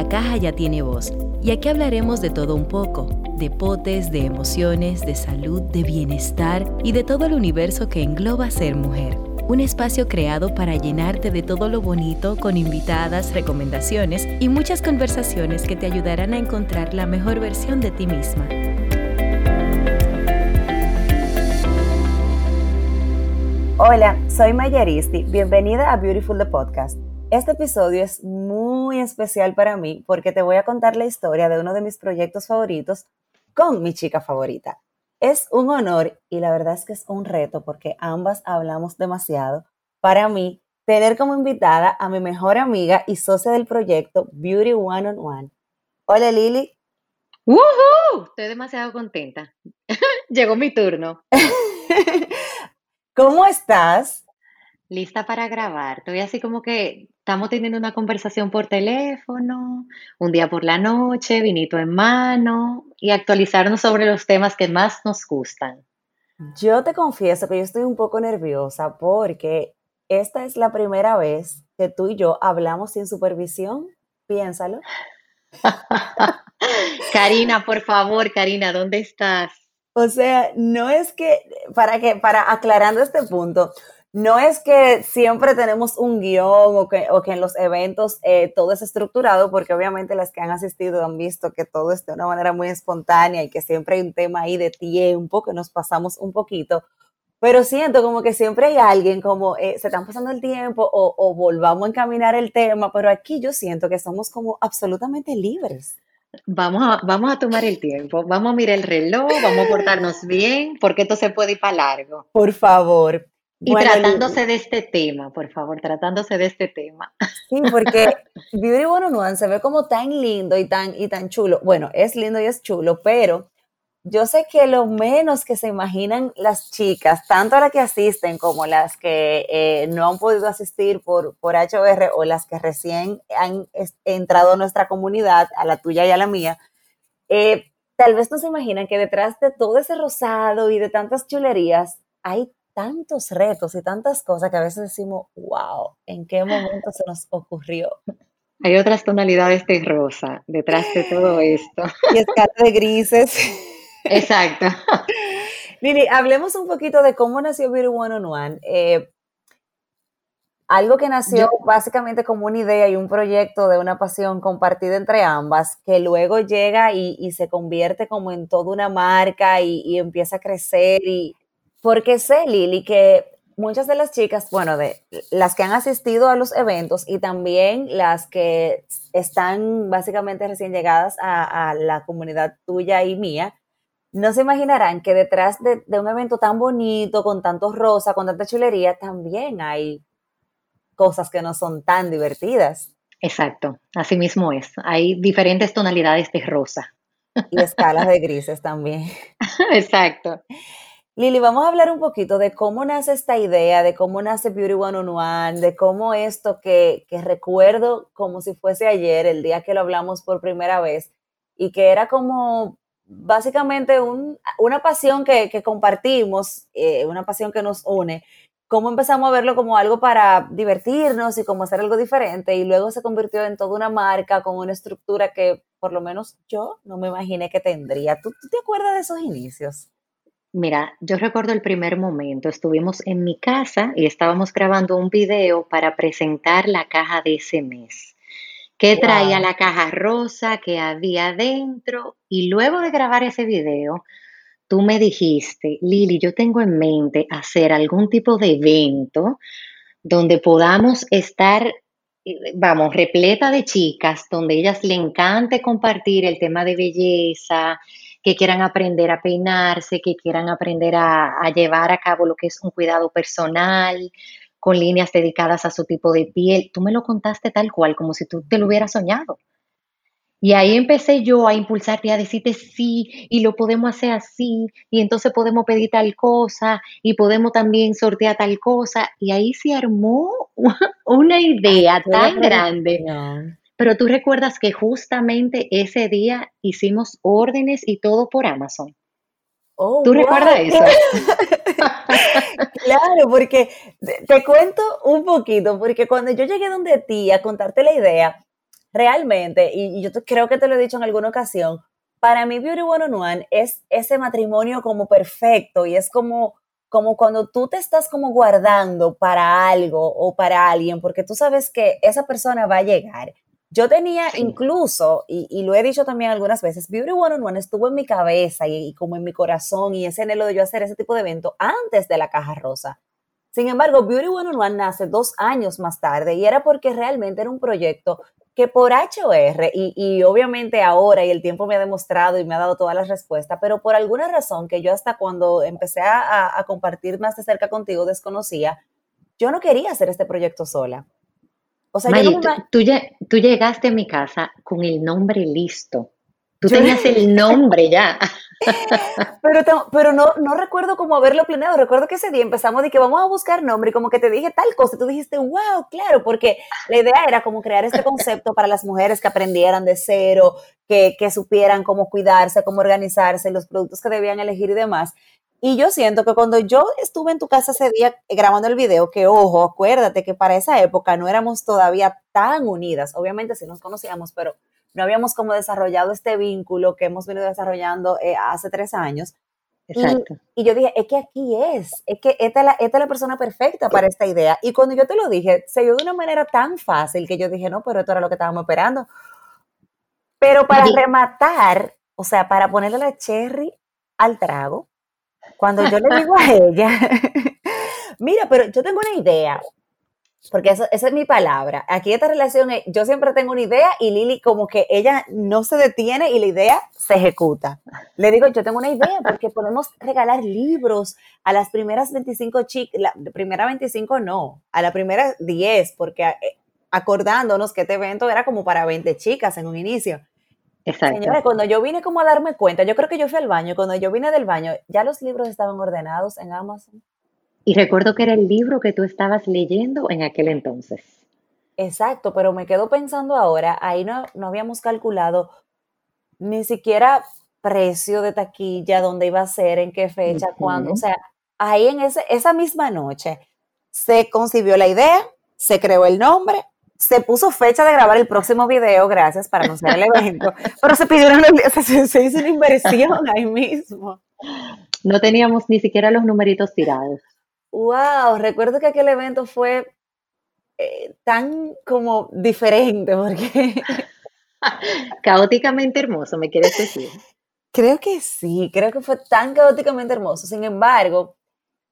La Caja ya tiene voz y aquí hablaremos de todo un poco, de potes, de emociones, de salud, de bienestar y de todo el universo que engloba ser mujer. Un espacio creado para llenarte de todo lo bonito con invitadas, recomendaciones y muchas conversaciones que te ayudarán a encontrar la mejor versión de ti misma. Hola, soy Mayaristi. Bienvenida a Beautiful the Podcast. Este episodio es muy especial para mí porque te voy a contar la historia de uno de mis proyectos favoritos con mi chica favorita. Es un honor y la verdad es que es un reto porque ambas hablamos demasiado. Para mí, tener como invitada a mi mejor amiga y socia del proyecto Beauty One on One. Hola Lili. ¡Woohoo! Estoy demasiado contenta. Llegó mi turno. ¿Cómo estás? Lista para grabar. Estoy así como que estamos teniendo una conversación por teléfono, un día por la noche, vinito en mano y actualizarnos sobre los temas que más nos gustan. Yo te confieso que yo estoy un poco nerviosa porque esta es la primera vez que tú y yo hablamos sin supervisión. Piénsalo. Karina, por favor, Karina, ¿dónde estás? O sea, no es que, para que, para aclarando este punto, no es que siempre tenemos un guion o que, o que en los eventos eh, todo es estructurado, porque obviamente las que han asistido han visto que todo es de una manera muy espontánea y que siempre hay un tema ahí de tiempo, que nos pasamos un poquito. Pero siento como que siempre hay alguien como eh, se están pasando el tiempo o, o volvamos a encaminar el tema, pero aquí yo siento que somos como absolutamente libres. Vamos a, vamos a tomar el tiempo, vamos a mirar el reloj, vamos a portarnos bien, porque esto se puede ir para largo. Por favor. Y tratándose de este tema, por favor, tratándose de este tema. Sí, porque Beauty One on One se ve como tan lindo y tan, y tan chulo. Bueno, es lindo y es chulo, pero yo sé que lo menos que se imaginan las chicas, tanto las que asisten como las que eh, no han podido asistir por, por HR o las que recién han entrado a nuestra comunidad, a la tuya y a la mía, eh, tal vez no se imaginan que detrás de todo ese rosado y de tantas chulerías hay tantos retos y tantas cosas que a veces decimos, wow, ¿en qué momento se nos ocurrió? Hay otras tonalidades de rosa detrás de todo esto. Y escala de grises. Exacto. Lili, hablemos un poquito de cómo nació Beauty One on One. Eh, algo que nació básicamente como una idea y un proyecto de una pasión compartida entre ambas, que luego llega y, se convierte como en toda una marca y, y empieza a crecer y, porque sé, Lili, que muchas de las chicas, bueno, de las que han asistido a los eventos y también las que están básicamente recién llegadas a, la comunidad tuya y mía, no se imaginarán que detrás de, un evento tan bonito, con tantos rosa, con tanta chulería, también hay cosas que no son tan divertidas. Exacto, así mismo es. Hay diferentes tonalidades de rosa. Y escalas de grises también. Exacto. Lili, vamos a hablar un poquito de cómo nace esta idea, de cómo nace Beauty One on One, de cómo esto que, recuerdo como si fuese ayer, el día que lo hablamos por primera vez, y que era como básicamente una pasión que, compartimos, eh, una pasión que nos une, cómo empezamos a verlo como algo para divertirnos y como hacer algo diferente, y luego se convirtió en toda una marca con una estructura que por lo menos yo no me imaginé que tendría. ¿Tú, tú te acuerdas de esos inicios? Mira, yo recuerdo el primer momento, estuvimos en mi casa y estábamos grabando un video para presentar la caja de ese mes. ¿Qué traía la caja rosa? ¿Qué había dentro? Y luego de grabar ese video, tú me dijiste, Lili, yo tengo en mente hacer algún tipo de evento donde podamos estar, eh, vamos, repleta de chicas, donde ellas le encante compartir el tema de belleza, que quieran aprender a peinarse, que quieran aprender a, llevar a cabo lo que es un cuidado personal, con líneas dedicadas a su tipo de piel. Tú me lo contaste tal cual, como si tú te lo hubieras soñado. Y ahí empecé yo a impulsarte, a decirte sí, y lo podemos hacer así, y entonces podemos pedir tal cosa, y podemos también sortear tal cosa. Y ahí se armó una idea tan grande. Pero tú recuerdas que justamente ese día hicimos órdenes y todo por Amazon. Oh, ¿Tú recuerdas eso? claro, porque te, cuento un poquito, porque cuando yo llegué donde ti a contarte la idea, realmente, y, yo creo que te lo he dicho en alguna ocasión, para mí Beauty One on One es ese matrimonio como perfecto y es como, como cuando tú te estás como guardando para algo o para alguien, porque tú sabes que esa persona va a llegar. Yo tenía incluso, y, lo he dicho también algunas veces, Beauty One on One estuvo en mi cabeza y, y, como en mi corazón y ese anhelo de yo hacer ese tipo de evento antes de la caja rosa. Sin embargo, Beauty One on One nace dos años más tarde y era porque realmente era un proyecto que por HR, y, y, obviamente ahora y el tiempo me ha demostrado y me ha dado todas las respuestas, pero por alguna razón que yo hasta cuando empecé a, compartir más de cerca contigo desconocía, yo no quería hacer este proyecto sola. O sea, tú, tú, llegaste a mi casa con el nombre listo. Tú tenías el nombre ya. pero pero no, no recuerdo cómo haberlo planeado. Recuerdo que ese día empezamos de que vamos a buscar nombre y como que te dije tal cosa. Tú dijiste, wow, claro, porque la idea era como crear este concepto para las mujeres que aprendieran de cero, que, que supieran cómo cuidarse, cómo organizarse, los productos que debían elegir y demás. Y yo siento que cuando yo estuve en tu casa ese día grabando el video, que ojo, acuérdate que para esa época no éramos todavía tan unidas. Obviamente sí nos conocíamos, pero no habíamos como desarrollado este vínculo que hemos venido desarrollando eh, hace tres años. Exacto. Y, yo dije, es que aquí es, es que esta es, la, esta es la persona perfecta para esta idea. Y cuando yo te lo dije, se dio de una manera tan fácil que yo dije, no, pero esto era lo que estábamos esperando. Pero para rematar, o sea, para ponerle la cherry al trago, cuando yo le digo a ella, mira, pero yo tengo una idea, porque eso, esa es mi palabra. Aquí esta relación, es, yo siempre tengo una idea y Lili como que ella no se detiene y la idea se ejecuta. Le digo, yo tengo una idea porque podemos regalar libros a las primeras 25 chicas, la primera 25 no, a la primera 10, porque eh, acordándonos que este evento era como para 20 chicas en un inicio. Exacto. Señores, cuando yo vine como a darme cuenta, yo creo que yo fui al baño, cuando yo vine del baño, ya los libros estaban ordenados en Amazon. Y recuerdo que era el libro que tú estabas leyendo en aquel entonces. Exacto, pero me quedo pensando ahora, ahí no, no habíamos calculado ni siquiera precio de taquilla, dónde iba a ser, en qué fecha, cuándo. O sea, ahí en ese, esa misma noche se concibió la idea, se creó el nombre, se puso fecha de grabar el próximo video, gracias, para anunciar el evento, pero se pidieron, se, se hizo una inversión ahí mismo. No teníamos ni siquiera los numeritos tirados. Wow, recuerdo que aquel evento fue eh, tan como diferente, porque... caóticamente hermoso, ¿me quieres decir? Creo que sí, creo que fue tan caóticamente hermoso. Sin embargo,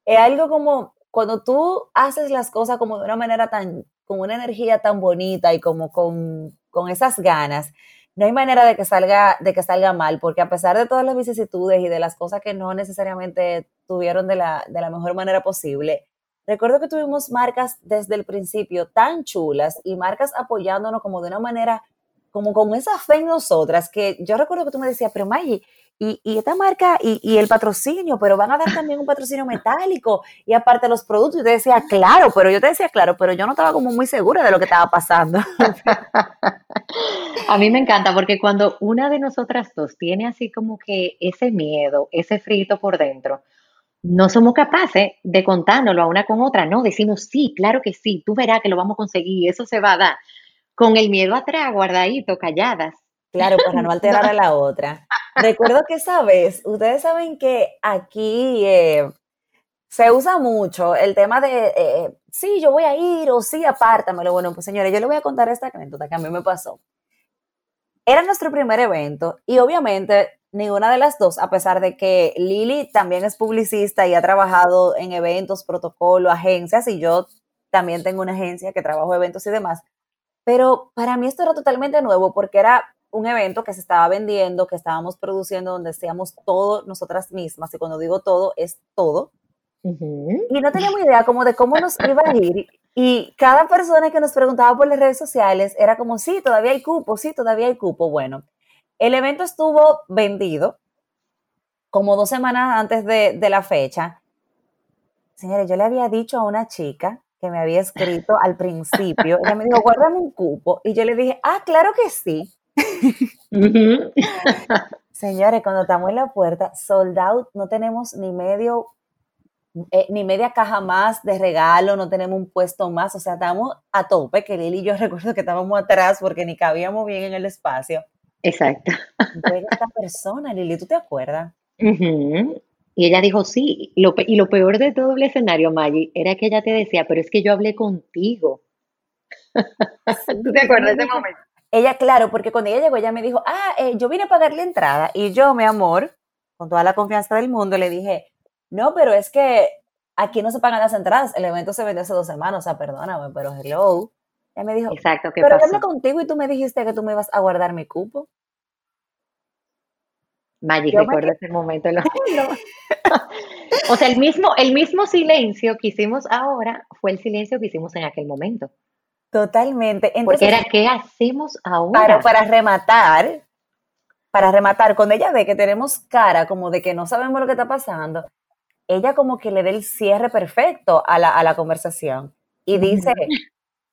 es algo como cuando tú haces las cosas como de una manera tan, con una energía tan bonita y como con, con esas ganas, no hay manera de que salga, de que salga mal, porque a pesar de todas las vicisitudes y de las cosas que no necesariamente tuvieron de la, de la mejor manera posible, recuerdo que tuvimos marcas desde el principio tan chulas y marcas apoyándonos como de una manera, como con esa fe en nosotras, que yo recuerdo que tú me decías, pero Maggie, y, esta marca y, el patrocinio, pero van a dar también un patrocinio metálico y aparte los productos. Y te decía, claro, pero yo te decía, claro, pero yo no estaba como muy segura de lo que estaba pasando. A mí me encanta porque cuando una de nosotras dos tiene así como que ese miedo, ese frito por dentro, no somos capaces de contárnoslo a una con otra, no, decimos sí, claro que sí, tú verás que lo vamos a conseguir, eso se va a dar. Con el miedo atrás, guardadito, calladas. Claro, para no alterar a la otra. Recuerdo que esa vez, ustedes saben que aquí eh, se usa mucho el tema de, eh, sí, yo voy a ir o sí, apártamelo. Bueno, pues señores, yo le voy a contar esta anécdota que a mí me pasó. Era nuestro primer evento y obviamente ninguna de las dos, a pesar de que Lili también es publicista y ha trabajado en eventos, protocolo, agencias, y yo también tengo una agencia que trabajo eventos y demás, pero para mí esto era totalmente nuevo porque era un evento que se estaba vendiendo, que estábamos produciendo, donde hacíamos todo nosotras mismas, y cuando digo todo, es todo. Y no teníamos idea como de cómo nos iba a ir. Y cada persona que nos preguntaba por las redes sociales era como, sí, todavía hay cupo, sí, todavía hay cupo. Bueno, el evento estuvo vendido como dos semanas antes de, de la fecha. Señores, yo le había dicho a una chica que me había escrito al principio, ella me dijo, guárdame un cupo. Y yo le dije, ah, claro que sí. Señores, cuando estamos en la puerta, sold out, no tenemos ni medio eh, ni media caja más de regalo, no tenemos un puesto más, o sea, estamos a tope, que Lili y yo recuerdo que estábamos atrás porque ni cabíamos bien en el espacio. Exacto. Llega esta persona, Lili, ¿tú te acuerdas? Y ella dijo, sí, y lo peor de todo el escenario, Maggie, era que ella te decía, pero es que yo hablé contigo. ¿Tú te acuerdas de ese momento? Ella, claro, porque cuando ella llegó, ella me dijo, ah, eh, yo vine a pagar la entrada. Y yo, mi amor, con toda la confianza del mundo, le dije, no, pero es que aquí no se pagan las entradas. El evento se vendió hace dos semanas, o sea, perdóname, pero hello. Ella me dijo, Exacto, ¿qué pero yo hablé contigo y tú me dijiste que tú me ibas a guardar mi cupo. Magic, recuerdo ese momento. o sea, el mismo, el mismo silencio que hicimos ahora fue el silencio que hicimos en aquel momento. Totalmente. Porque era, ¿qué hacemos ahora? Para, para rematar, para rematar, cuando ella ve que tenemos cara como de que no sabemos lo que está pasando, ella como que le da el cierre perfecto a la, a la conversación y dice,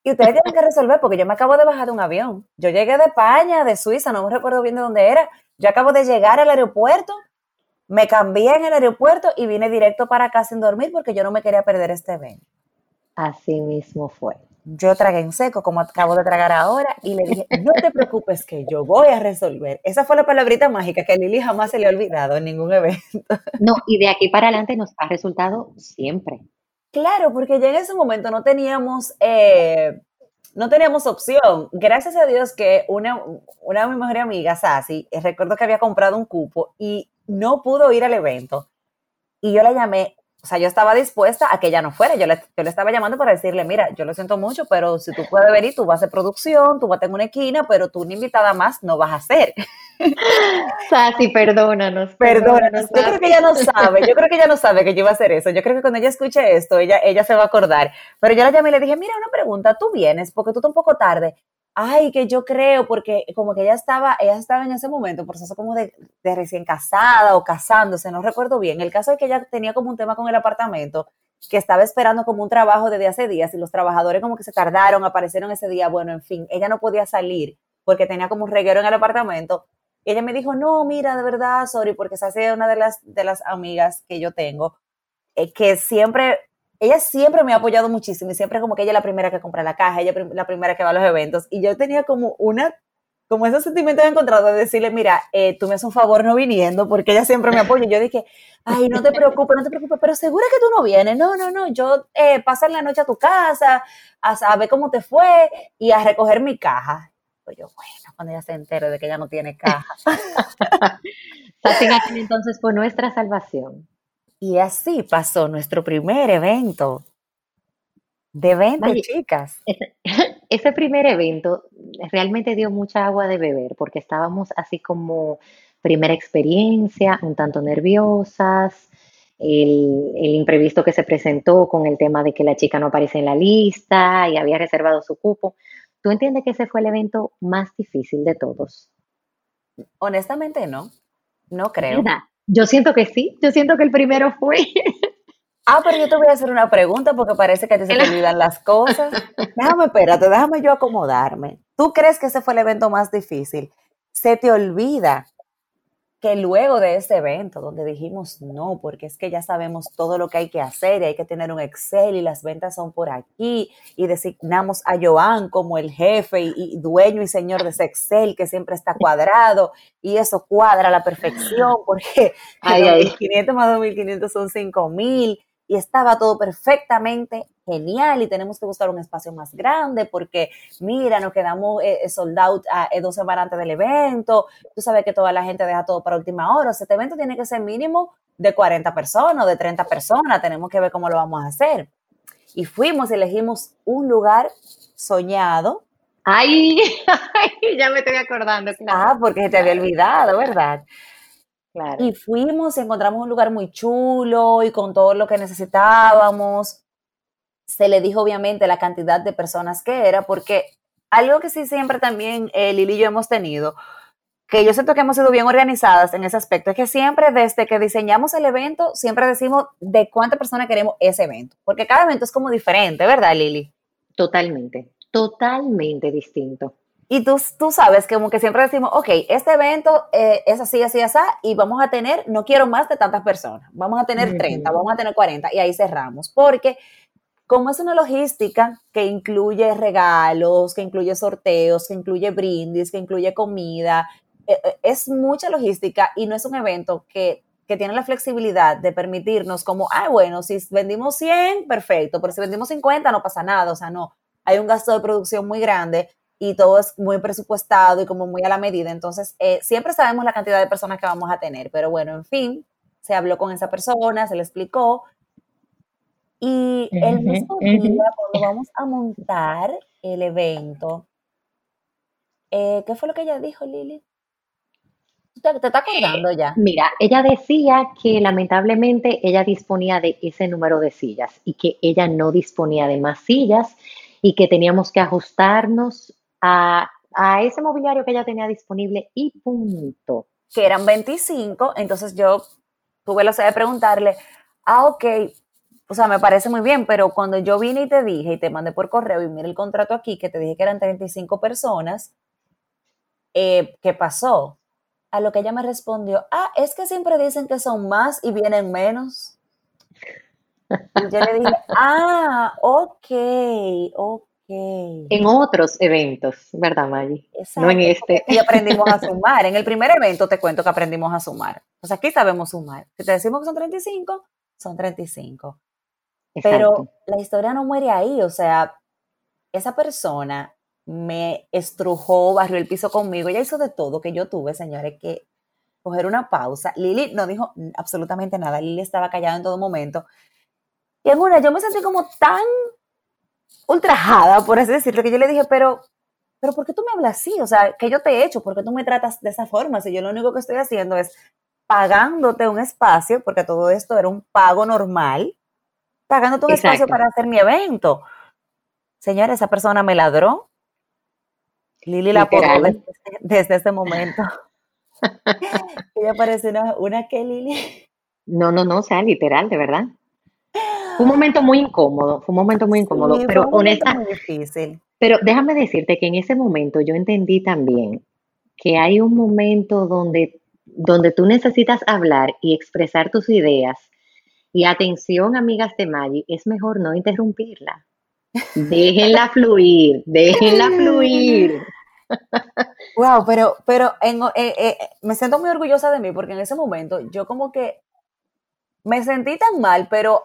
y ustedes tienen que resolver porque yo me acabo de bajar de un avión. Yo llegué de España, de Suiza, no me recuerdo bien de dónde era. Yo acabo de llegar al aeropuerto, me cambié en el aeropuerto y vine directo para acá sin dormir porque yo no me quería perder este evento. Así mismo fue. Yo tragué en seco, como acabo de tragar ahora, y le dije, no te preocupes que yo voy a resolver. Esa fue la palabrita mágica que a Lili jamás se le ha olvidado en ningún evento. No, y de aquí para adelante nos ha resultado siempre. Claro, porque ya en ese momento no teníamos, eh, no teníamos opción. Gracias a Dios que una, una de mis mejores amigas, Sassy, eh, recuerdo que había comprado un cupo y no pudo ir al evento. Y yo la llamé o sea, yo estaba dispuesta a que ella no fuera. Yo le, yo le estaba llamando para decirle, mira, yo lo siento mucho, pero si tú puedes venir, tú vas a hacer producción, tú vas a tener una esquina, pero tú una invitada más no vas a hacer. Sasi, perdónanos. Perdónanos. Yo creo que ella no sabe, yo creo que ella no sabe que yo iba a hacer eso. Yo creo que cuando ella escuche esto, ella, ella se va a acordar. Pero yo la llamé y le dije, mira, una pregunta, tú vienes porque tú estás un poco tarde ay, que yo creo, porque como que ella estaba, ella estaba en ese momento, proceso como de, recién casada o casándose, no recuerdo bien. El caso es que ella tenía como un tema con el apartamento, que estaba esperando como un trabajo desde hace días y los trabajadores como que se tardaron, aparecieron ese día, bueno, en fin, ella no podía salir porque tenía como un reguero en el apartamento. Y ella me dijo, no, mira, de verdad, sorry, porque esa es una de las, de las amigas que yo tengo, eh, que siempre ella siempre me ha apoyado muchísimo y siempre como que ella es la primera que compra la caja, ella la primera que va a los eventos. Y yo tenía como una, como esos sentimientos encontrados de decirle, mira, eh, tú me haces un favor no viniendo porque ella siempre me apoya. Y yo dije, ay, no te preocupes, no te preocupes, pero segura que tú no vienes. No, no, no, yo eh, pasar la noche a tu casa, a saber cómo te fue y a recoger mi caja. Pues yo, bueno, cuando ella se entere de que ella no tiene caja. entonces fue nuestra salvación. Y así pasó nuestro primer evento de 20 chicas. Ese, primer evento realmente dio mucha agua de beber porque estábamos así como primera experiencia, un tanto nerviosas, el, el, imprevisto que se presentó con el tema de que la chica no aparece en la lista y había reservado su cupo. ¿Tú entiendes que ese fue el evento más difícil de todos? Honestamente no, no creo. Yo siento que sí, yo siento que el primero fue. Ah, pero yo te voy a hacer una pregunta porque parece que te se te olvidan las cosas. Déjame, espérate, déjame yo acomodarme. ¿Tú crees que ese fue el evento más difícil? Se te olvida que luego de ese evento, donde dijimos no, porque es que ya sabemos todo lo que hay que hacer y hay que tener un Excel y las ventas son por aquí y designamos a Joan como el jefe y, dueño y señor de ese Excel que siempre está cuadrado y eso cuadra a la perfección porque ay, 2.500 más 2.500 son 5.000 y estaba todo perfectamente genial y tenemos que buscar un espacio más grande porque mira, nos quedamos eh, eh sold out a, eh, dos semanas antes del evento, tú sabes que toda la gente deja todo para última hora, este evento tiene que ser mínimo de 40 personas o de 30 personas, tenemos que ver cómo lo vamos a hacer. Y fuimos, elegimos un lugar soñado. Ay, ya me estoy acordando. Ah, porque se te había olvidado, ¿verdad? Y fuimos y encontramos un lugar muy chulo y con todo lo que necesitábamos. Se le dijo obviamente la cantidad de personas que era, porque algo que sí siempre también eh, Lili y yo hemos tenido, que yo siento que hemos sido bien organizadas en ese aspecto, es que siempre desde que diseñamos el evento, siempre decimos de cuántas personas queremos ese evento, porque cada evento es como diferente, ¿verdad, Lili? Totalmente, totalmente distinto. Y tú, tú sabes, como que siempre decimos, ok, este evento eh, es así, así, así, y vamos a tener, no quiero más de tantas personas, vamos a tener 30, vamos a tener 40, y ahí cerramos, porque como es una logística que incluye regalos, que incluye sorteos, que incluye brindis, que incluye comida, eh, es mucha logística y no es un evento que, que tiene la flexibilidad de permitirnos como, ah, bueno, si vendimos 100, perfecto, pero si vendimos 50 no pasa nada, o sea, no, hay un gasto de producción muy grande y todo es muy presupuestado y como muy a la medida. Entonces, eh, siempre sabemos la cantidad de personas que vamos a tener, pero bueno, en fin, se habló con esa persona, se le explicó. Y el mismo día, cuando vamos a montar el evento, eh, ¿qué fue lo que ella dijo, Lili? ¿Te, te está acordando ya? Mira, ella decía que lamentablemente ella disponía de ese número de sillas y que ella no disponía de más sillas y que teníamos que ajustarnos a, ese mobiliario que ella tenía disponible y punto. Que eran 25, entonces yo tuve la idea de preguntarle, ah, ok, o sea, me parece muy bien, pero cuando yo vine y te dije y te mandé por correo y mira el contrato aquí, que te dije que eran 35 personas, eh, ¿qué pasó? A lo que ella me respondió, ah, es que siempre dicen que son más y vienen menos. Y yo le dije, ah, ok, ok. En otros eventos, ¿verdad, Maggie? No en este. Y aprendimos a sumar. En el primer evento te cuento que aprendimos a sumar. Pues aquí sabemos sumar. Si te decimos que son 35, son 35. Pero la historia no muere ahí. O sea, esa persona me estrujó, barrió el piso conmigo. Ella hizo de todo que yo tuve, señores, que coger una pausa. Lili no dijo absolutamente nada. Lili estaba callada en todo momento. Y en una, yo me sentí como tan ultrajada, por así decirlo, que yo le dije, pero, pero ¿por qué tú me hablas así? O sea, ¿qué yo te he hecho? ¿Por qué tú me tratas de esa forma? Si yo lo único que estoy haciendo es pagándote un espacio, porque todo esto era un pago normal, pagándote un espacio para hacer mi evento. Señora, esa persona me ladró. Lili la pongo desde, ese momento. Ella parece una, una que Lili. No, no, no, o sea, literal, de verdad. Fue un momento muy incómodo, fue un momento muy incómodo, pero honestamente. Pero déjame decirte que en ese momento yo entendí también que hay un momento donde, donde tú necesitas hablar y expresar tus ideas. Y atención, amigas de Maggi, es mejor no interrumpirla. Déjenla fluir, déjenla fluir. Wow, pero, pero en, eh, eh, me siento muy orgullosa de mí porque en ese momento yo como que me sentí tan mal, pero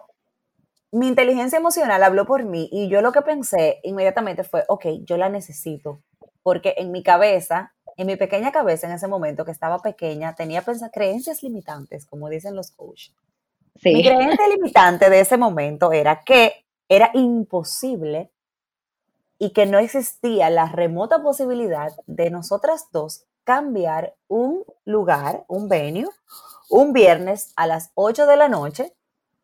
mi inteligencia emocional habló por mí y yo lo que pensé inmediatamente fue, ok, yo la necesito, porque en mi cabeza, en mi pequeña cabeza en ese momento que estaba pequeña, tenía creencias limitantes, como dicen los coaches. Mi creencia limitante de ese momento era que era imposible y que no existía la remota posibilidad de nosotras dos cambiar un lugar, un venue, un viernes a las 8 de la noche,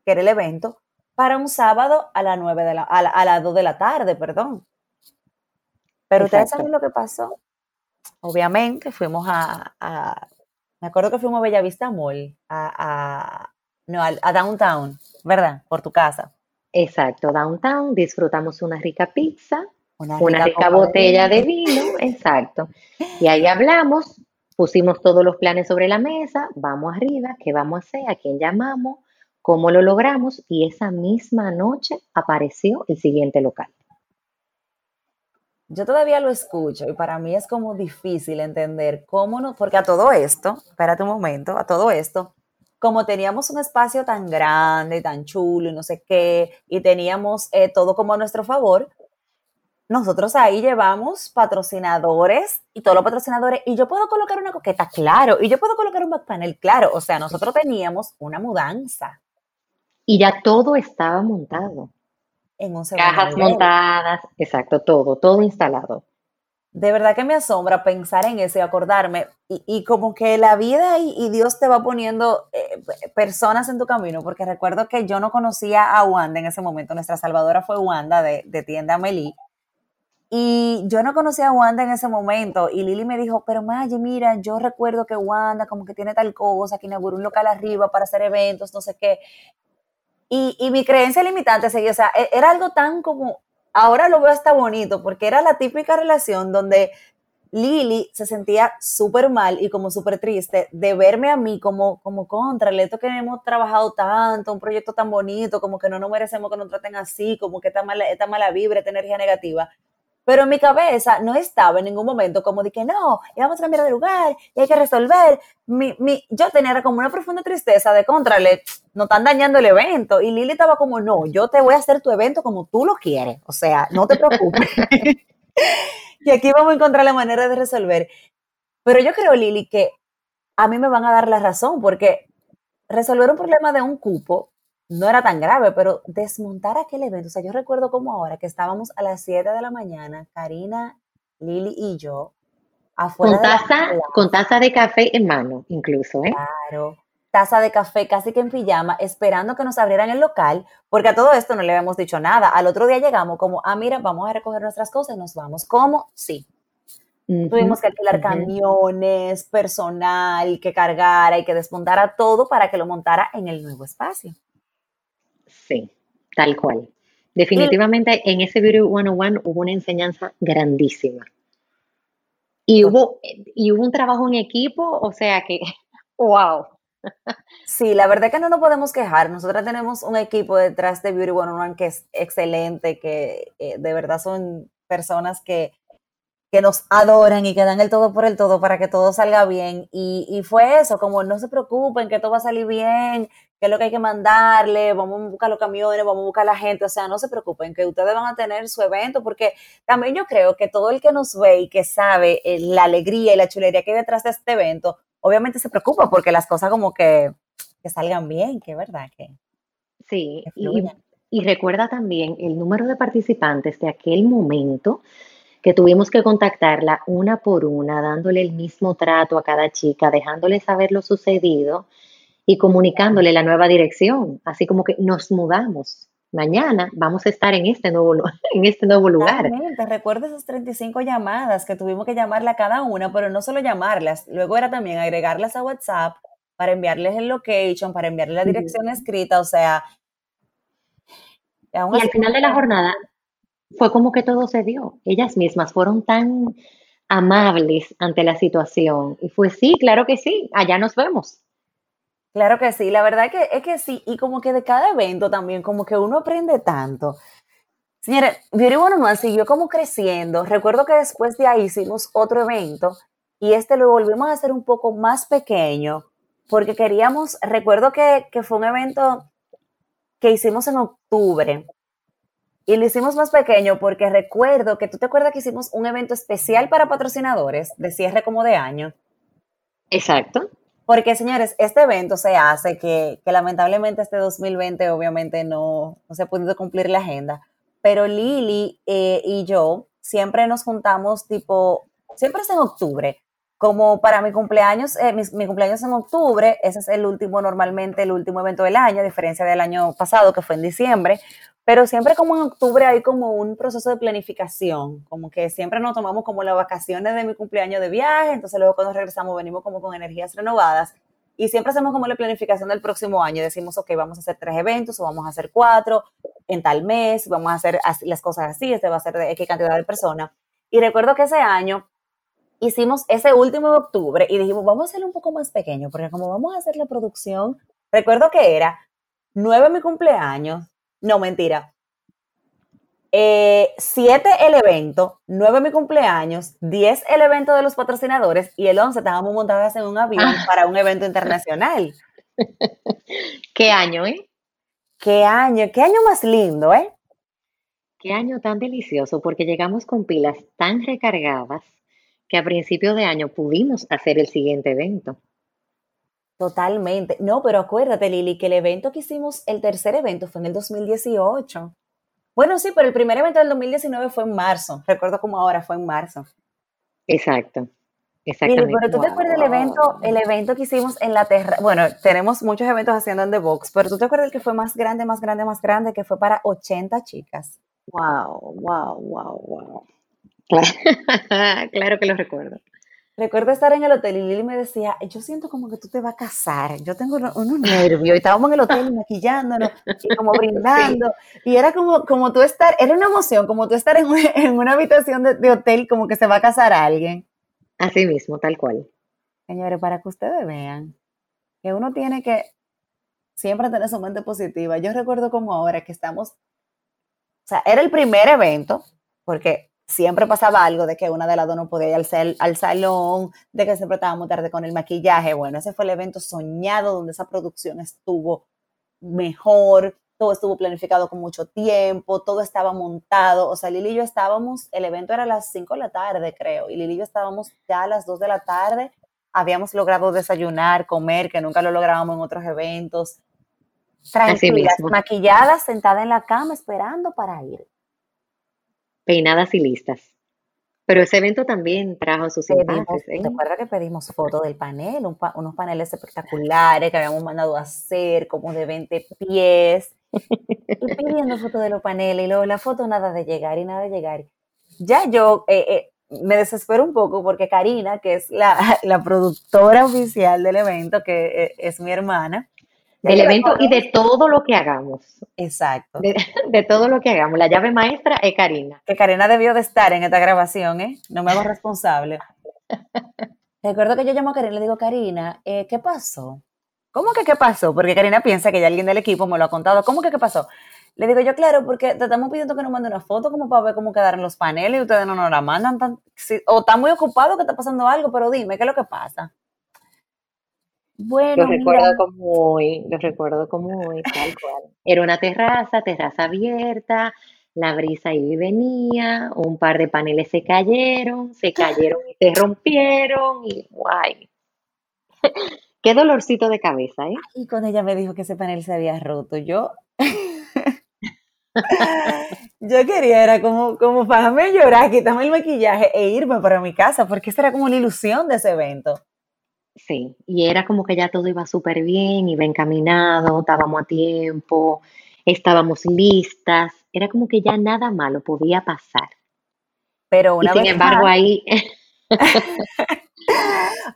que era el evento, para un sábado a las 9 de la, a, las 2 de la tarde, perdón. Pero ustedes saben lo que pasó. Obviamente fuimos a, me acuerdo que fuimos a Bellavista Mall, a, no, a, Downtown, ¿verdad? Por tu casa. Exacto, Downtown, disfrutamos una rica pizza, una rica, botella de vino, exacto. Y ahí hablamos, pusimos todos los planes sobre la mesa, vamos arriba, ¿qué vamos a hacer? ¿A quién llamamos? Cómo lo logramos y esa misma noche apareció el siguiente local. Yo todavía lo escucho y para mí es como difícil entender cómo no, porque a todo esto, espérate un momento, a todo esto, como teníamos un espacio tan grande, tan chulo y no sé qué, y teníamos eh, todo como a nuestro favor, nosotros ahí llevamos patrocinadores y todos los patrocinadores, y yo puedo colocar una coqueta, claro, y yo puedo colocar un back panel, claro, o sea, nosotros teníamos una mudanza y ya todo estaba montado. En un Cajas montadas, exacto, todo, todo instalado. De verdad que me asombra pensar en eso y acordarme. Y, como que la vida y, Dios te va poniendo eh, personas en tu camino, porque recuerdo que yo no conocía a Wanda en ese momento. Nuestra salvadora fue Wanda de, de tienda Amelie. Y yo no conocía a Wanda en ese momento. Y Lili me dijo, pero Maggie, mira, yo recuerdo que Wanda como que tiene tal cosa, que inauguró un local arriba para hacer eventos, no sé qué. Y, mi creencia limitante seguía, o sea, e, era algo tan como, ahora lo veo hasta bonito, porque era la típica relación donde Lili se sentía súper mal y como súper triste de verme a mí como, como contra, esto que hemos trabajado tanto, un proyecto tan bonito, como que no nos merecemos que nos traten así, como que esta mala, esta mala vibra, esta energía negativa. Pero en mi cabeza no estaba en ningún momento como de que no, y vamos a cambiar de lugar, y hay que resolver. Mi, mi, yo tenía como una profunda tristeza de contrale, no están dañando el evento. Y Lili estaba como, no, yo te voy a hacer tu evento como tú lo quieres. O sea, no te preocupes. y aquí vamos a encontrar la manera de resolver. Pero yo creo, Lili, que a mí me van a dar la razón, porque resolver un problema de un cupo no era tan grave, pero desmontar aquel evento, o sea, yo recuerdo como ahora que estábamos a las 7 de la mañana, Karina, Lili y yo, afuera. Con taza, de con taza de café en mano, incluso, ¿eh? Claro. Taza de café casi que en pijama, esperando que nos abrieran el local, porque a todo esto no le habíamos dicho nada. Al otro día llegamos como, ah, mira, vamos a recoger nuestras cosas y nos vamos. ¿Cómo? Sí. Tuvimos que alquilar camiones, personal que cargara y que desmontara todo para que lo montara en el nuevo espacio. Sí, tal cual. Definitivamente en ese Beauty 101 hubo una enseñanza grandísima. Y hubo, y hubo un trabajo en equipo, o sea que, wow. Sí, la verdad que no nos podemos quejar. Nosotros tenemos un equipo detrás de Beauty 101 que es excelente, que eh, de verdad son personas que, que nos adoran y que dan el todo por el todo para que todo salga bien. Y, y, fue eso, como no se preocupen, que todo va a salir bien, qué es lo que hay que mandarle, vamos a buscar los camiones, vamos a buscar la gente, o sea, no se preocupen, que ustedes van a tener su evento, porque también yo creo que todo el que nos ve y que sabe eh, la alegría y la chulería que hay detrás de este evento, obviamente se preocupa porque las cosas como que, salgan bien, que es verdad que... Sí, y, y recuerda también el número de participantes de aquel momento que tuvimos que contactarla una por una, dándole el mismo trato a cada chica, dejándole saber lo sucedido y comunicándole la nueva dirección, así como que nos mudamos. Mañana vamos a estar en este nuevo, en este nuevo lugar. Recuerdo esas 35 llamadas que tuvimos que llamarle a cada una, pero no solo llamarlas, luego era también agregarlas a WhatsApp para enviarles el location, para enviarles la dirección escrita, o sea... Y al final de la jornada fue como que todo se dio. Ellas mismas fueron tan amables ante la situación. Y fue, sí, claro que sí, allá nos vemos. Claro que sí, la verdad que es que sí, y como que de cada evento también, como que uno aprende tanto. Señores, Beauty One siguió como creciendo. Recuerdo que después de ahí hicimos otro evento y este lo volvimos a hacer un poco más pequeño porque queríamos, recuerdo que, que fue un evento que hicimos en octubre y lo hicimos más pequeño porque recuerdo que tú te acuerdas que hicimos un evento especial para patrocinadores de cierre como de año. Exacto. Porque, señores, este evento se hace que, lamentablemente este 2020 obviamente no, se ha podido cumplir la agenda, pero Lili eh, y yo siempre nos juntamos tipo, siempre es en octubre, como para mi cumpleaños, eh, mi, mi, cumpleaños en octubre, ese es el último, normalmente el último evento del año, a diferencia del año pasado que fue en diciembre, pero siempre como en octubre hay como un proceso de planificación, como que siempre nos tomamos como las vacaciones de mi cumpleaños de viaje, entonces luego cuando regresamos venimos como con energías renovadas y siempre hacemos como la planificación del próximo año. Decimos, ok, vamos a hacer tres eventos o vamos a hacer cuatro en tal mes, vamos a hacer las cosas así, este va a ser de X cantidad de personas. Y recuerdo que ese año hicimos ese último de octubre y dijimos, vamos a hacerlo un poco más pequeño, porque como vamos a hacer la producción, recuerdo que era nueve mi cumpleaños, no, mentira. Eh, siete el evento, nueve mi cumpleaños, diez el evento de los patrocinadores y el once estábamos montadas en un avión ah. para un evento internacional. ¿Qué año, eh? ¿Qué año? ¿Qué año más lindo, eh? Qué año tan delicioso porque llegamos con pilas tan recargadas que a principio de año pudimos hacer el siguiente evento. Totalmente. No, pero acuérdate, Lili, que el evento que hicimos, el tercer evento fue en el 2018. Bueno, sí, pero el primer evento del 2019 fue en marzo. Recuerdo como ahora fue en marzo. Exacto. Exactamente. pero tú te acuerdas del evento, el evento que hicimos en la Terra. Bueno, tenemos muchos eventos haciendo en The Box, pero tú te acuerdas el que fue más grande, más grande, más grande, que fue para 80 chicas. Wow, wow, wow, wow. claro que lo recuerdo. Recuerdo estar en el hotel y Lili me decía, yo siento como que tú te vas a casar, yo tengo unos nervios, y estábamos en el hotel maquillándonos y como brindando, y era como, como tú estar, era una emoción, como tú estar en, una, habitación de, hotel como que se va a casar alguien. Así mismo, tal cual. Señores, para que ustedes vean que uno tiene que siempre tener su mente positiva. Yo recuerdo como ahora que estamos, o sea, era el primer evento, porque siempre pasaba algo de que una de las dos no podía ir al, al, salón, de que siempre estábamos tarde con el maquillaje. Bueno, ese fue el evento soñado donde esa producción estuvo mejor, todo estuvo planificado con mucho tiempo, todo estaba montado. O sea, Lili y yo estábamos, el evento era a las 5 de la tarde, creo, y Lili y yo estábamos ya a las 2 de la tarde. Habíamos logrado desayunar, comer, que nunca lo lográbamos en otros eventos. Tranquilas, maquilladas, sentada en la cama, esperando para ir. Peinadas y listas. Pero ese evento también trajo sus impactos. ¿eh? ¿Te que pedimos fotos del panel? unos paneles espectaculares que habíamos mandado a hacer, como de 20 pies. Y pidiendo fotos de los paneles y luego la foto nada de llegar y nada de llegar. Ya yo eh, eh, me desespero un poco porque Karina, que es la, la productora oficial del evento, que eh, es mi hermana, del evento y de todo lo que hagamos. Exacto. De, todo lo que hagamos. La llave maestra es Karina. Que Karina debió de estar en esta grabación, ¿eh? No me hago responsable. Recuerdo que yo llamo a Karina y le digo, Karina, eh, ¿qué pasó? ¿Cómo que qué pasó? Porque Karina piensa que ya alguien del equipo me lo ha contado. ¿Cómo que qué pasó? Le digo yo, claro, porque te estamos pidiendo que nos mande una foto como para ver cómo quedaron los paneles y ustedes no nos la mandan. Tan, o está muy ocupado que está pasando algo, pero dime, ¿qué es lo que pasa? Bueno, lo recuerdo como hoy, lo recuerdo como hoy, tal cual. Era una terraza, terraza abierta, la brisa ahí venía, un par de paneles se cayeron, se cayeron y se rompieron y guay. Qué dolorcito de cabeza, ¿eh? Y cuando ella me dijo que ese panel se había roto, yo yo quería, era como, como para llorar, quitarme el maquillaje e irme para mi casa, porque esa era como la ilusión de ese evento. Sí, y era como que ya todo iba súper bien, iba encaminado, estábamos a tiempo, estábamos listas, era como que ya nada malo podía pasar. Pero una sin embargo ahí...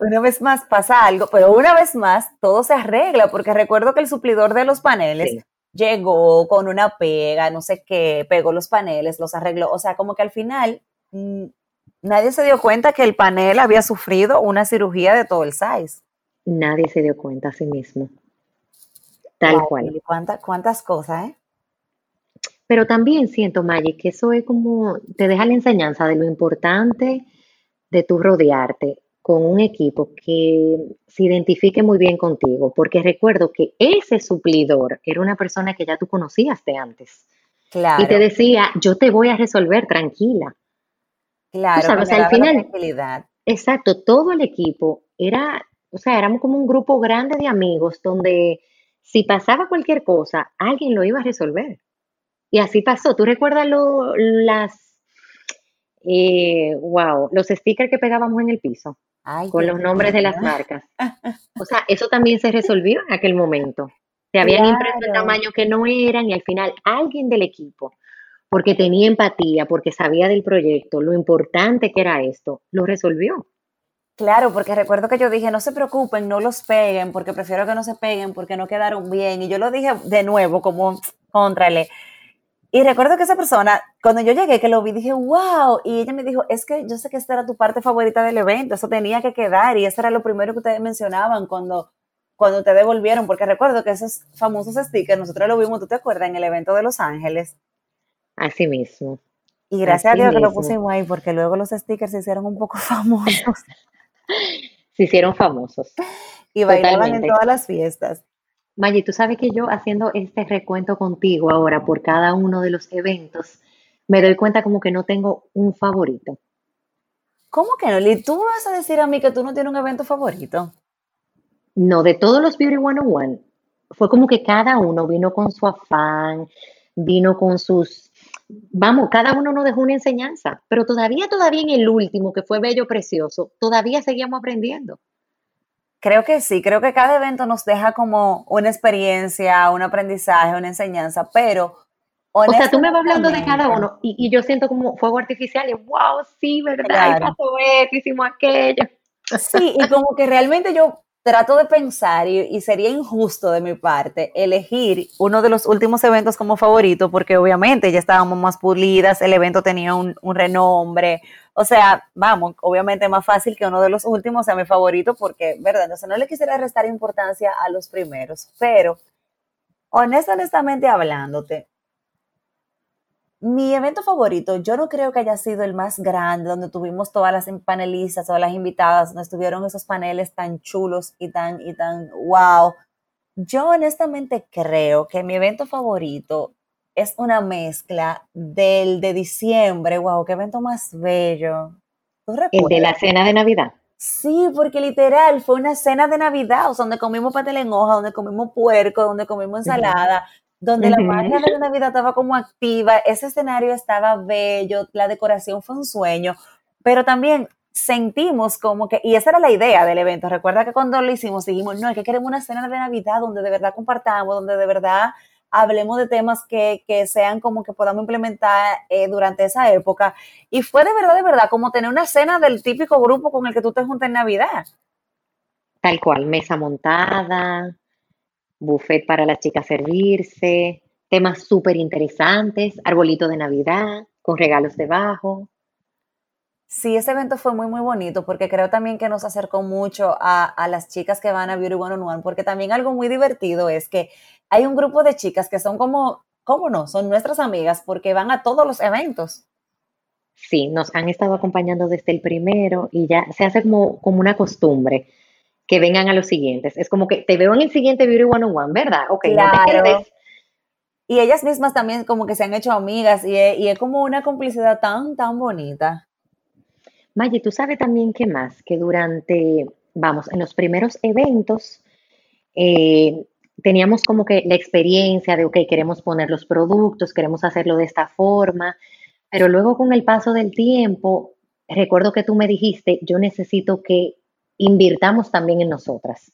una vez más pasa algo, pero una vez más todo se arregla, porque recuerdo que el suplidor de los paneles llegó con una pega, no sé qué, pegó los paneles, los arregló, o sea, como que al final mm, Nadie se dio cuenta que el panel había sufrido una cirugía de todo el size. Nadie se dio cuenta a sí mismo. Tal cual. ¿Cuántas, cuántas cosas, ¿eh? Pero también siento, Maggie, que eso es como, te deja la enseñanza de lo importante de tu rodearte con un equipo que se identifique muy bien contigo, porque recuerdo que ese suplidor era una persona que ya tú conocías de antes. Claro. Y te decía, yo te voy a resolver tranquila. Claro, o sea, al final, exacto, todo el equipo era, o sea, éramos como un grupo grande de amigos donde si pasaba cualquier cosa, alguien lo iba a resolver. Y así pasó. ¿Tú recuerdas lo, las, eh, wow, los stickers que pegábamos en el piso? con los nombres de las marcas. O sea, eso también se resolvió en aquel momento. Se habían impreso el tamaño que no eran y al final alguien del equipo porque tenía empatía, porque sabía del proyecto, lo importante que era esto, lo resolvió. Claro, porque recuerdo que yo dije, no se preocupen, no los peguen, porque prefiero que no se peguen, porque no quedaron bien. Y yo lo dije de nuevo, como contrale. Y recuerdo que esa persona, cuando yo llegué, que lo vi, dije, wow. Y ella me dijo, es que yo sé que esta era tu parte favorita del evento, eso tenía que quedar. Y eso era lo primero que ustedes mencionaban cuando, cuando te devolvieron, porque recuerdo que esos famosos stickers, nosotros lo vimos, ¿tú te acuerdas? En el evento de Los Ángeles. Así mismo. Y gracias a Dios que lo pusimos ahí, porque luego los stickers se hicieron un poco famosos. se hicieron famosos. Y bailaban en todas las fiestas. Maggie, tú sabes que yo haciendo este recuento contigo ahora por cada uno de los eventos, me doy cuenta como que no tengo un favorito. ¿Cómo que no? ¿Y tú vas a decir a mí que tú no tienes un evento favorito? No, de todos los Beauty One One, fue como que cada uno vino con su afán, vino con sus vamos, cada uno nos dejó una enseñanza, pero todavía, todavía en el último, que fue bello, precioso, todavía seguíamos aprendiendo. Creo que sí, creo que cada evento nos deja como una experiencia, un aprendizaje, una enseñanza, pero... O sea, tú me vas hablando de cada uno y, yo siento como fuego artificial y wow, sí, ¿verdad? Claro. Pasó esto, hicimos aquello. Sí, y como que realmente yo trato de pensar y, sería injusto de mi parte elegir uno de los últimos eventos como favorito porque obviamente ya estábamos más pulidas, el evento tenía un, renombre, o sea, vamos, obviamente es más fácil que uno de los últimos sea mi favorito porque, ¿verdad? Entonces no le quisiera restar importancia a los primeros, pero honestamente hablándote, mi evento favorito, yo no creo que haya sido el más grande, donde tuvimos todas las panelistas, todas las invitadas, donde estuvieron esos paneles tan chulos y tan, y tan wow. Yo honestamente creo que mi evento favorito es una mezcla del de diciembre, wow, qué evento más bello. el de la cena de Navidad. Sí, porque literal fue una cena de Navidad, o sea, donde comimos pastel en hoja, donde comimos puerco, donde comimos ensalada, donde la magia de la Navidad estaba como activa, ese escenario estaba bello, la decoración fue un sueño, pero también sentimos como que, y esa era la idea del evento, recuerda que cuando lo hicimos dijimos, no, es que queremos una cena de Navidad donde de verdad compartamos, donde de verdad hablemos de temas que, sean como que podamos implementar eh, durante esa época. Y fue de verdad, de verdad, como tener una cena del típico grupo con el que tú te juntas en Navidad. Tal cual, mesa montada, buffet para las chicas servirse, temas súper interesantes, arbolito de Navidad con regalos debajo. Sí, ese evento fue muy, muy bonito porque creo también que nos acercó mucho a, las chicas que van a Beauty One on One, porque también algo muy divertido es que hay un grupo de chicas que son como, ¿cómo no? Son nuestras amigas porque van a todos los eventos. Sí, nos han estado acompañando desde el primero y ya se hace como, como una costumbre que vengan a los siguientes. Es como que te veo en el siguiente Beauty 101, ¿verdad? Ok, claro. Y ellas mismas también como que se han hecho amigas y es, como una complicidad tan, tan bonita. Maye, tú sabes también qué más, que durante, vamos, en los primeros eventos, eh, teníamos como que la experiencia de, ok, queremos poner los productos, queremos hacerlo de esta forma, pero luego con el paso del tiempo, recuerdo que tú me dijiste, yo necesito que invirtamos también en nosotras.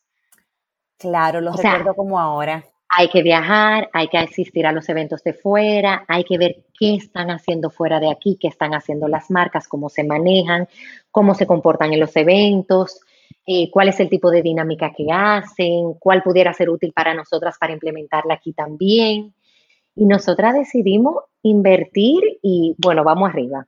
Claro, lo recuerdo como ahora. Hay que viajar, hay que asistir a los eventos de fuera, hay que ver qué están haciendo fuera de aquí, qué están haciendo las marcas, cómo se manejan, cómo se comportan en los eventos, eh, cuál es el tipo de dinámica que hacen, cuál pudiera ser útil para nosotras para implementarla aquí también. Y nosotras decidimos invertir y bueno, vamos arriba.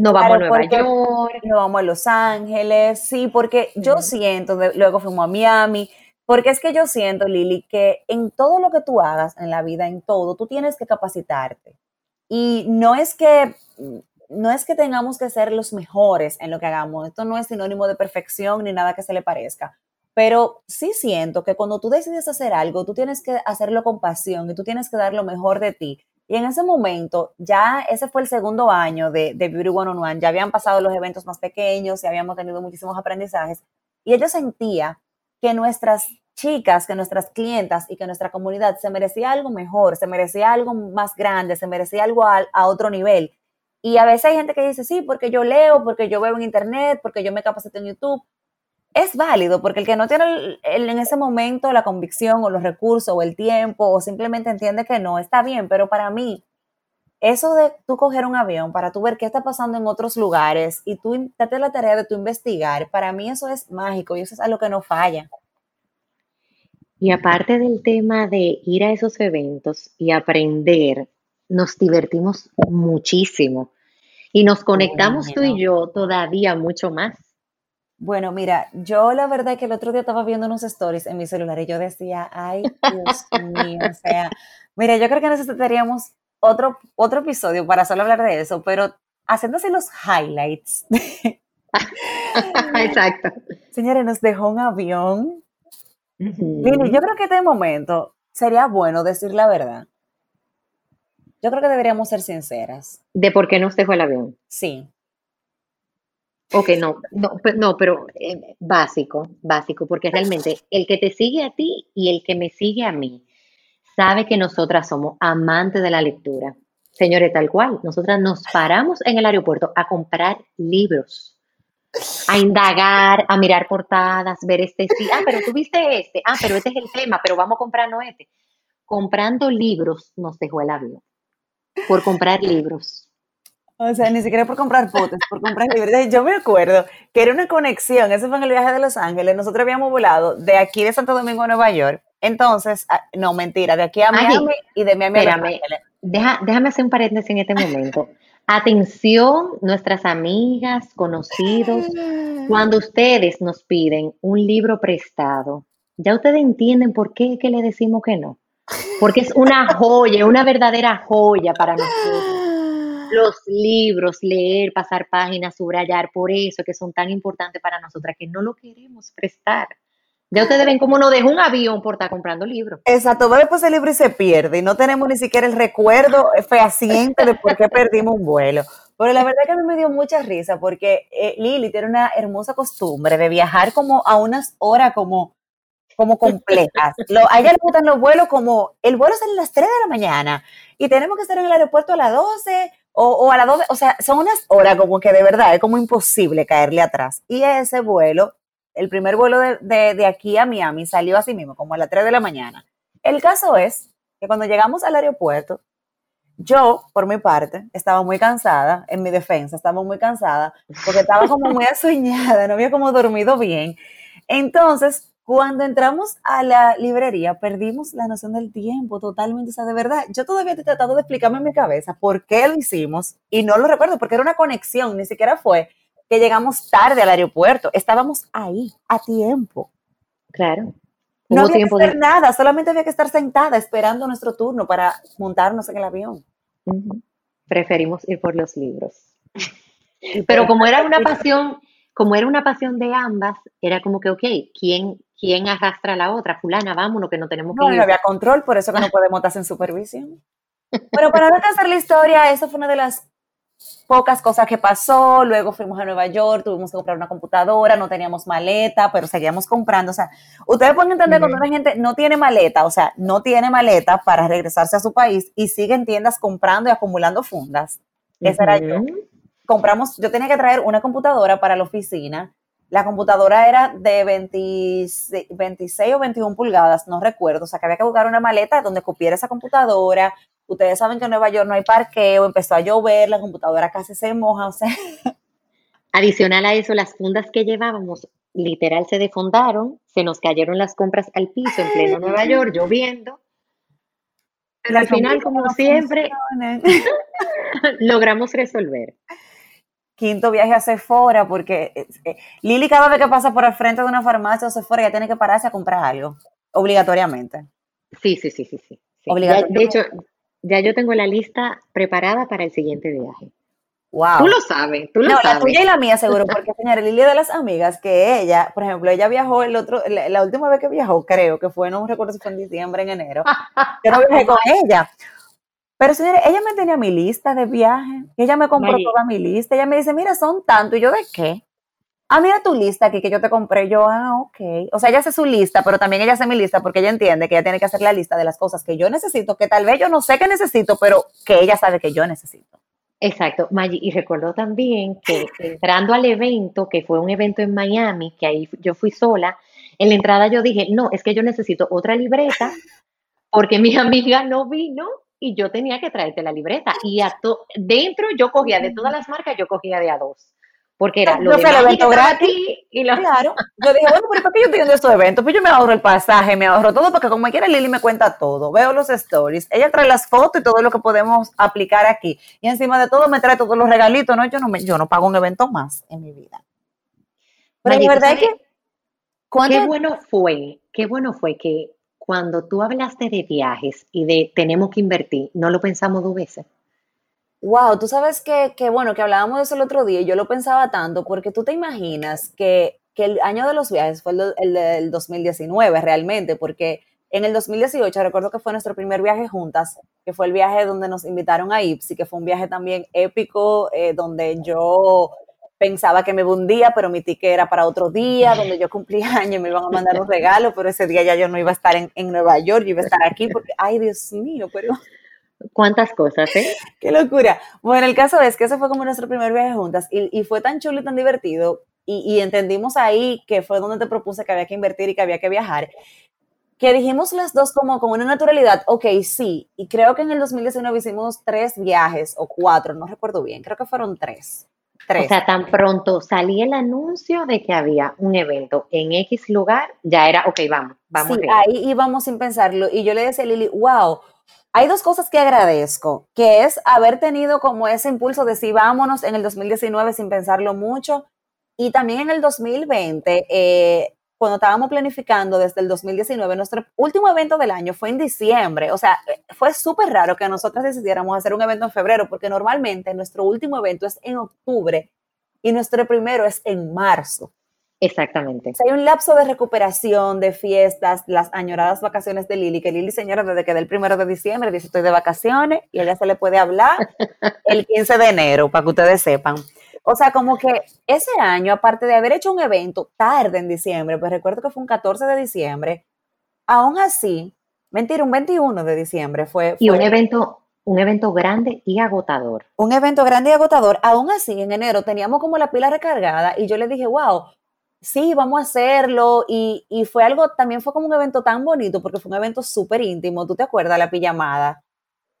No vamos a Nueva York. No vamos a Los Ángeles, sí, porque yo siento, luego fuimos a Miami, porque es que yo siento, Lili, que en todo lo que tú hagas en la vida, en todo, tú tienes que capacitarte. Y no es que no es que tengamos que ser los mejores en lo que hagamos, esto no es sinónimo de perfección ni nada que se le parezca, pero sí siento que cuando tú decides hacer algo, tú tienes que hacerlo con pasión y tú tienes que dar lo mejor de ti. Y en ese momento, ya ese fue el segundo año de, de Beauty One on One, ya habían pasado los eventos más pequeños y habíamos tenido muchísimos aprendizajes. Y yo sentía que nuestras chicas, que nuestras clientas y que nuestra comunidad se merecía algo mejor, se merecía algo más grande, se merecía algo a, a otro nivel. Y a veces hay gente que dice, sí, porque yo leo, porque yo veo en internet, porque yo me capacito en YouTube es válido, porque el que no tiene en ese momento la convicción o los recursos o el tiempo o simplemente entiende que no, está bien, pero para mí, eso de tú coger un avión para tú ver qué está pasando en otros lugares y tú date la tarea de tú investigar, para mí eso es mágico y eso es algo que no falla. Y aparte del tema de ir a esos eventos y aprender, nos divertimos muchísimo y nos conectamos tú y yo todavía mucho más. Bueno, mira, yo la verdad que el otro día estaba viendo unos stories en mi celular y yo decía, ay, Dios mío, o sea, mira, yo creo que necesitaríamos otro, otro episodio para solo hablar de eso, pero haciéndose los highlights. Exacto. Señores, nos dejó un avión. Mire, yo creo que este momento sería bueno decir la verdad. Yo creo que deberíamos ser sinceras. ¿De por qué nos dejó el avión? Sí. Ok, no, no, no pero eh, básico, básico, porque realmente el que te sigue a ti y el que me sigue a mí sabe que nosotras somos amantes de la lectura. Señores, tal cual, nosotras nos paramos en el aeropuerto a comprar libros, a indagar, a mirar portadas, ver este, sí, ah, pero tú viste este, ah, pero este es el tema, pero vamos a comprarnos este. Comprando libros nos dejó el avión, por comprar libros. O sea, ni siquiera por comprar fotos, por comprar libros. Yo me acuerdo que era una conexión, eso fue en el viaje de Los Ángeles, nosotros habíamos volado de aquí de Santo Domingo a Nueva York, entonces, ah, no, mentira, de aquí a Miami y de Miami a Los Ángeles. déjame hacer un paréntesis en este momento. Atención, nuestras amigas, conocidos, cuando ustedes nos piden un libro prestado, ya ustedes entienden por qué que le decimos que no. Porque es una joya, una verdadera joya para nosotros los libros, leer, pasar páginas, subrayar, por eso que son tan importantes para nosotras, que no lo queremos prestar. Ya ustedes ven cómo no deja un avión por estar comprando libros. Exacto, va después el libro y se pierde y no tenemos ni siquiera el recuerdo fehaciente de por qué perdimos un vuelo. Pero la verdad que a mí me dio mucha risa porque eh, Lili tiene una hermosa costumbre de viajar como a unas horas como, como complejas. a ella le gustan los vuelos como, el vuelo sale a las 3 de la mañana y tenemos que estar en el aeropuerto a las 12 o, a las 12, o sea, son unas horas como que de verdad es como imposible caerle atrás. Y ese vuelo, el primer vuelo de, aquí a Miami salió así mismo, como a las 3 de la mañana. El caso es que cuando llegamos al aeropuerto, yo, por mi parte, estaba muy cansada, en mi defensa, estaba muy cansada, porque estaba como muy asueñada, no había como dormido bien. Entonces, cuando entramos a la librería, perdimos la noción del tiempo totalmente. O sea, de verdad, yo todavía he tratado de explicarme en mi cabeza por qué lo hicimos y no lo recuerdo porque era una conexión, ni siquiera fue que llegamos tarde al aeropuerto, estábamos ahí a tiempo. Claro. No había que hacer nada, solamente había que estar sentada esperando nuestro turno para montarnos en el avión. Preferimos ir por los libros. Pero como era una pasión, como era una pasión de ambas, era como que, ok, ¿quién, ¿quién arrastra a la otra? Fulana, vámonos, que no tenemos que no, No había control, por eso que no podemos estar en supervisión. Bueno, para no hacer la historia, eso fue una de las pocas cosas que pasó. Luego fuimos a Nueva York, tuvimos que comprar una computadora, no teníamos maleta, pero seguíamos comprando. O sea, ustedes pueden entender cuando una gente no tiene maleta, o sea, no tiene maleta para regresarse a su país y sigue en tiendas comprando y acumulando fundas. Esa era yo. Compramos, yo tenía que traer una computadora para la oficina la computadora era de 26, 26, o 21 pulgadas, no recuerdo. O sea, que había que buscar una maleta donde cupiera esa computadora. Ustedes saben que en Nueva York no hay parqueo, empezó a llover, la computadora casi se moja, o sea. Adicional a eso, las fundas que llevábamos literal se defondaron, se nos cayeron las compras al piso en pleno Nueva York, lloviendo. Pero al final, como siempre, logramos resolver quinto viaje a Sephora, porque eh, eh, Lili cada vez que pasa por el frente de una farmacia o Sephora ya tiene que pararse a comprar algo, obligatoriamente. Sí, sí, sí, sí, sí. de hecho, ya yo tengo la lista preparada para el siguiente viaje. Wow. Tú lo sabes, tú lo no, sabes. la tuya y la mía seguro, porque señora Lili de las amigas que ella, por ejemplo, ella viajó el otro, la, última vez que viajó, creo que fue, no recuerdo si fue en diciembre, en enero, yo no viajé con ella, pero señores, ella me tenía mi lista de viaje, ella me compró toda mi lista, ella me dice, mira, son tanto, y yo, ¿de qué? Ah, mira tu lista aquí que yo te compré, yo, ah, ok. O sea, ella hace su lista, pero también ella hace mi lista porque ella entiende que ella tiene que hacer la lista de las cosas que yo necesito, que tal vez yo no sé que necesito, pero que ella sabe que yo necesito. Exacto, Maggie, y recuerdo también que entrando al evento, que fue un evento en Miami, que ahí yo fui sola, en la entrada yo dije, no, es que yo necesito otra libreta porque mi amiga no vino y yo tenía que traerte la libreta. Y a dentro yo cogía de todas las marcas, yo cogía de a dos. Porque era lo, de evento gratis. Y lo... Claro. Yo dije, bueno, pero ¿por qué yo estoy estos eventos? Pues yo me ahorro el pasaje, me ahorro todo, porque como quiera Lili me cuenta todo. Veo los stories, ella trae las fotos y todo lo que podemos aplicar aquí. Y encima de todo me trae todos los regalitos, ¿no? Yo no, me, yo no pago un evento más en mi vida. Pero la verdad es que... Qué bueno fue, qué bueno fue que cuando tú hablaste de viajes y de tenemos que invertir, ¿no lo pensamos dos veces? Wow, tú sabes que, bueno, que hablábamos de eso el otro día y yo lo pensaba tanto porque tú te imaginas que, el año de los viajes fue el, del 2019 realmente, porque en el 2018 recuerdo que fue nuestro primer viaje juntas, que fue el viaje donde nos invitaron a Ipsy, que fue un viaje también épico, eh, donde yo pensaba que me hundía, pero mi ticket era para otro día, donde yo cumplía años, me iban a mandar un regalo, pero ese día ya yo no iba a estar en, Nueva York, yo iba a estar aquí, porque, ay, Dios mío, pero... ¿Cuántas cosas, eh? Qué locura. Bueno, el caso es que ese fue como nuestro primer viaje juntas y, fue tan chulo y tan divertido y, y, entendimos ahí que fue donde te propuse que había que invertir y que había que viajar, que dijimos las dos como con una naturalidad, ok, sí, y creo que en el 2019 hicimos tres viajes o cuatro, no recuerdo bien, creo que fueron tres. O sea, tan pronto salía el anuncio de que había un evento en X lugar, ya era, ok, vamos, vamos. Sí, ahí íbamos sin pensarlo. Y yo le decía a Lili, wow, hay dos cosas que agradezco, que es haber tenido como ese impulso de sí, vámonos en el 2019 sin pensarlo mucho. Y también en el 2020, eh, cuando estábamos planificando desde el 2019, nuestro último evento del año fue en diciembre. O sea, fue súper raro que nosotros decidiéramos hacer un evento en febrero, porque normalmente nuestro último evento es en octubre y nuestro primero es en marzo. Exactamente. hay un lapso de recuperación, de fiestas, las añoradas vacaciones de Lili, que Lili, señora, desde que del primero de diciembre dice estoy de vacaciones y ella se le puede hablar el 15 de enero, para que ustedes sepan. O sea, como que ese año, aparte de haber hecho un evento tarde en diciembre, pues recuerdo que fue un 14 de diciembre, aún así, mentira, un 21 de diciembre fue. y un evento, un evento grande y agotador. Un evento grande y agotador. Aún así, en enero teníamos como la pila recargada y yo le dije, wow, sí, vamos a hacerlo. Y, y fue algo, también fue como un evento tan bonito porque fue un evento súper íntimo. ¿Tú te acuerdas la pijamada?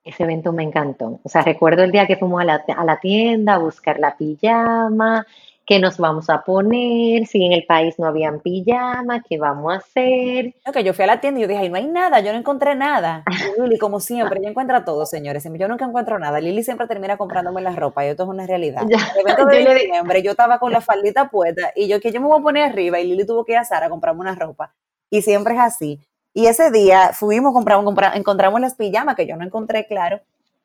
Ese evento me encantó. O sea, recuerdo el día que fuimos a la, a la tienda a buscar la pijama, qué nos vamos a poner, si en el país no habían pijama, qué vamos a hacer. que yo fui a la tienda y yo dije, no hay nada, yo no encontré nada. Y Lili, como siempre, ella encuentra todo, señores. Yo nunca encuentro nada. Lili siempre termina comprándome la ropa y esto es una realidad. el evento de yo diciembre, yo estaba con la faldita puesta y yo que yo me voy a poner arriba y Lili tuvo que ir a Sara a comprarme una ropa. Y siempre es así. Y ese día fuimos, compramos, compramos, encontramos las pijamas, que yo no encontré, claro,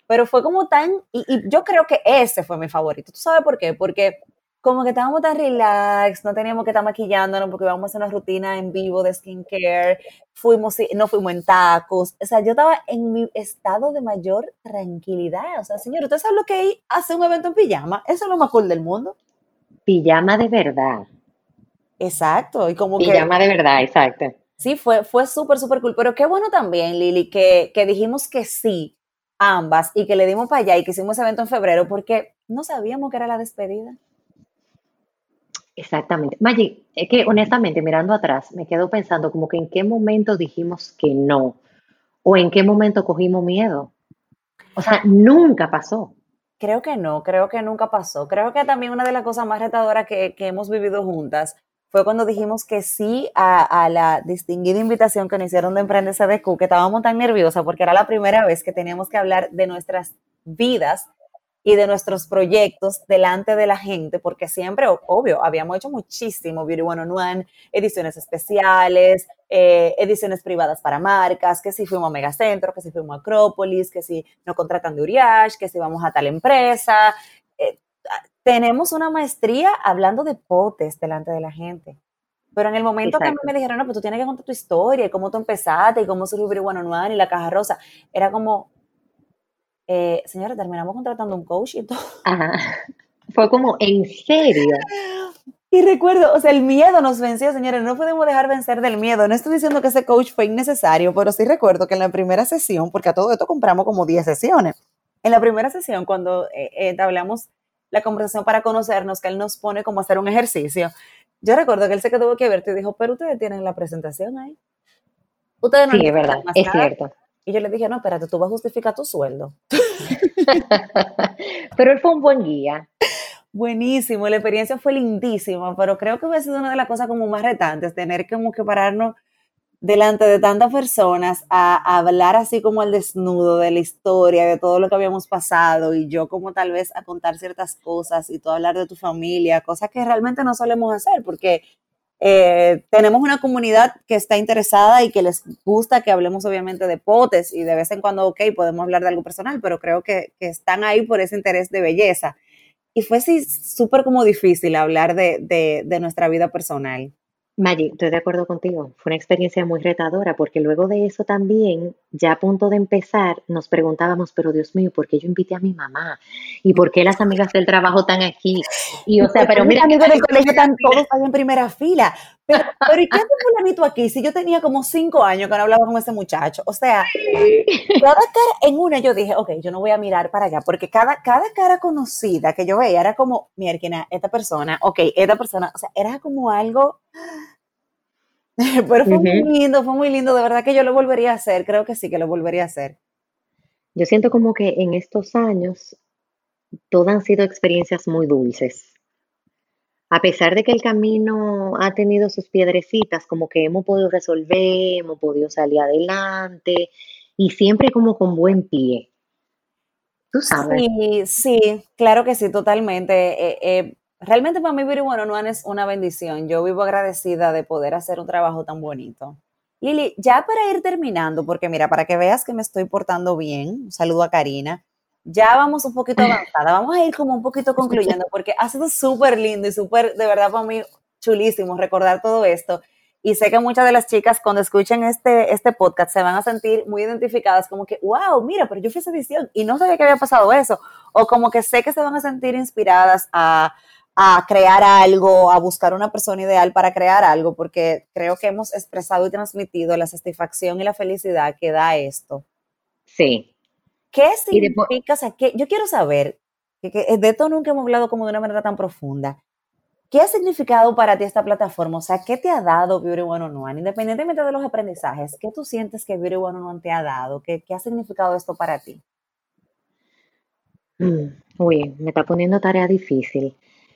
pero fue como tan, y, yo creo que ese fue mi favorito. ¿Tú sabes por qué? Porque como que estábamos tan relax, no teníamos que estar maquillándonos porque íbamos a hacer una rutina en vivo de skincare, fuimos, no fuimos en tacos, o sea, yo estaba en mi estado de mayor tranquilidad, o sea, señor, ¿usted sabe lo que hace un evento en pijama? Eso es lo más cool del mundo. Pijama de verdad. Exacto, y como pijama de verdad, exacto. Sí, fue, fue súper, súper cool. Pero qué bueno también, Lili, que, que dijimos que sí, ambas, y que le dimos para allá y que hicimos ese evento en febrero, porque no sabíamos que era la despedida. Exactamente. Maggie, es que honestamente, mirando atrás, me quedo pensando como que en qué momento dijimos que no, o en qué momento cogimos miedo. O sea, nunca pasó. Creo que no, creo que nunca pasó. Creo que también una de las cosas más retadoras que, que hemos vivido juntas fue cuando dijimos que sí a, la distinguida invitación que nos hicieron de Emprende CDQ, que estábamos tan nerviosas porque era la primera vez que teníamos que hablar de nuestras vidas y de nuestros proyectos delante de la gente, porque siempre, obvio, habíamos hecho muchísimo Beauty One on One, ediciones especiales, eh, ediciones privadas para marcas, que si fuimos a Megacentro, que si fuimos a Acrópolis, que si nos contratan de Uriage, que si vamos a tal empresa, tenemos una maestría hablando de potes delante de la gente. Pero en el momento que a mí me dijeron, no, pues tú tienes que contar tu historia y cómo tú empezaste y cómo surgió One on One y la caja rosa, era como, eh, señora, terminamos contratando un coach y todo. Ajá. Fue como, ¿en serio? Y recuerdo, o sea, el miedo nos venció, señores, no podemos dejar vencer del miedo. No estoy diciendo que ese coach fue innecesario, pero sí recuerdo que en la primera sesión, porque a todo esto compramos como 10 sesiones, en la primera sesión, cuando eh, eh hablamos la conversación para conocernos, que él nos pone como hacer un ejercicio. Yo recuerdo que él se quedó que verte y dijo, pero ustedes tienen la presentación ahí. Ustedes no sí, es verdad, es cierto. Y yo le dije, no, espérate, tú vas a justificar tu sueldo. pero él fue un buen guía. Buenísimo, la experiencia fue lindísima, pero creo que hubiera sido una de las cosas como más retantes, tener como que pararnos delante de tantas personas a, hablar así como al desnudo de la historia, de todo lo que habíamos pasado y yo como tal vez a contar ciertas cosas y tú hablar de tu familia, cosas que realmente no solemos hacer porque eh, tenemos una comunidad que está interesada y que les gusta que hablemos obviamente de potes y de vez en cuando, ok, podemos hablar de algo personal, pero creo que, están ahí por ese interés de belleza. Y fue así súper como difícil hablar de, de nuestra vida personal. Maggie, estoy de acuerdo contigo. Fue una experiencia muy retadora porque luego de eso también, ya a punto de empezar, nos preguntábamos, pero Dios mío, ¿por qué yo invité a mi mamá? ¿Y por qué las amigas del trabajo están aquí? Y o sea, pero mira, amigos del colegio están todos ahí en primera fila. Pero, pero ¿y qué hace fulanito aquí si yo tenía como cinco años que no hablaba con ese muchacho? O sea, cada cara, en una yo dije, ok, yo no voy a mirar para allá, porque cada, cada cara conocida que yo veía era como, mierda, esta persona, ok, esta persona, o sea, era como algo Pero fue muy lindo, fue muy lindo, de verdad que yo lo volvería a hacer, creo que sí que lo volvería a hacer. Yo siento como que en estos años todas han sido experiencias muy dulces. A pesar de que el camino ha tenido sus piedrecitas, como que hemos podido resolver, hemos podido salir adelante y siempre como con buen pie. Tú sabes. Sí, sí, claro que sí, totalmente. Eh, eh, realmente para mí Beauty Bueno no es una bendición. Yo vivo agradecida de poder hacer un trabajo tan bonito. Lili, ya para ir terminando, porque mira, para que veas que me estoy portando bien, un saludo a Karina. Ya vamos un poquito avanzada, vamos a ir como un poquito concluyendo, porque ha sido súper lindo y súper, de verdad, para mí chulísimo recordar todo esto. Y sé que muchas de las chicas cuando escuchen este, este podcast se van a sentir muy identificadas como que, wow, mira, pero yo fui esa edición y no sabía que había pasado eso. O como que sé que se van a sentir inspiradas a, a crear algo, a buscar una persona ideal para crear algo, porque creo que hemos expresado y transmitido la satisfacción y la felicidad que da esto. Sí. ¿Qué significa? O sea, que yo quiero saber, que, de esto nunca hemos hablado como de una manera tan profunda. ¿Qué ha significado para ti esta plataforma? O sea, ¿qué te ha dado Beauty One on One? Independientemente de los aprendizajes, ¿qué tú sientes que Beauty One on One te ha dado? ¿Qué, qué ha significado esto para ti? Mm, uy, me está poniendo tarea difícil.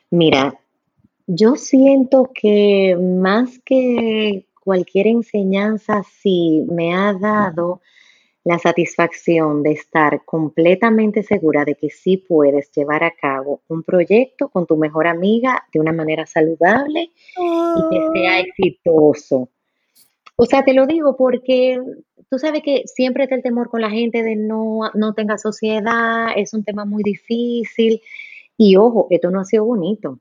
Mira, yo siento que más que cualquier enseñanza, sí me ha dado la satisfacción de estar completamente segura de que sí puedes llevar a cabo un proyecto con tu mejor amiga de una manera saludable y que sea exitoso. O sea, te lo digo porque tú sabes que siempre está el temor con la gente de no, no tenga sociedad, es un tema muy difícil y ojo, esto no ha sido bonito.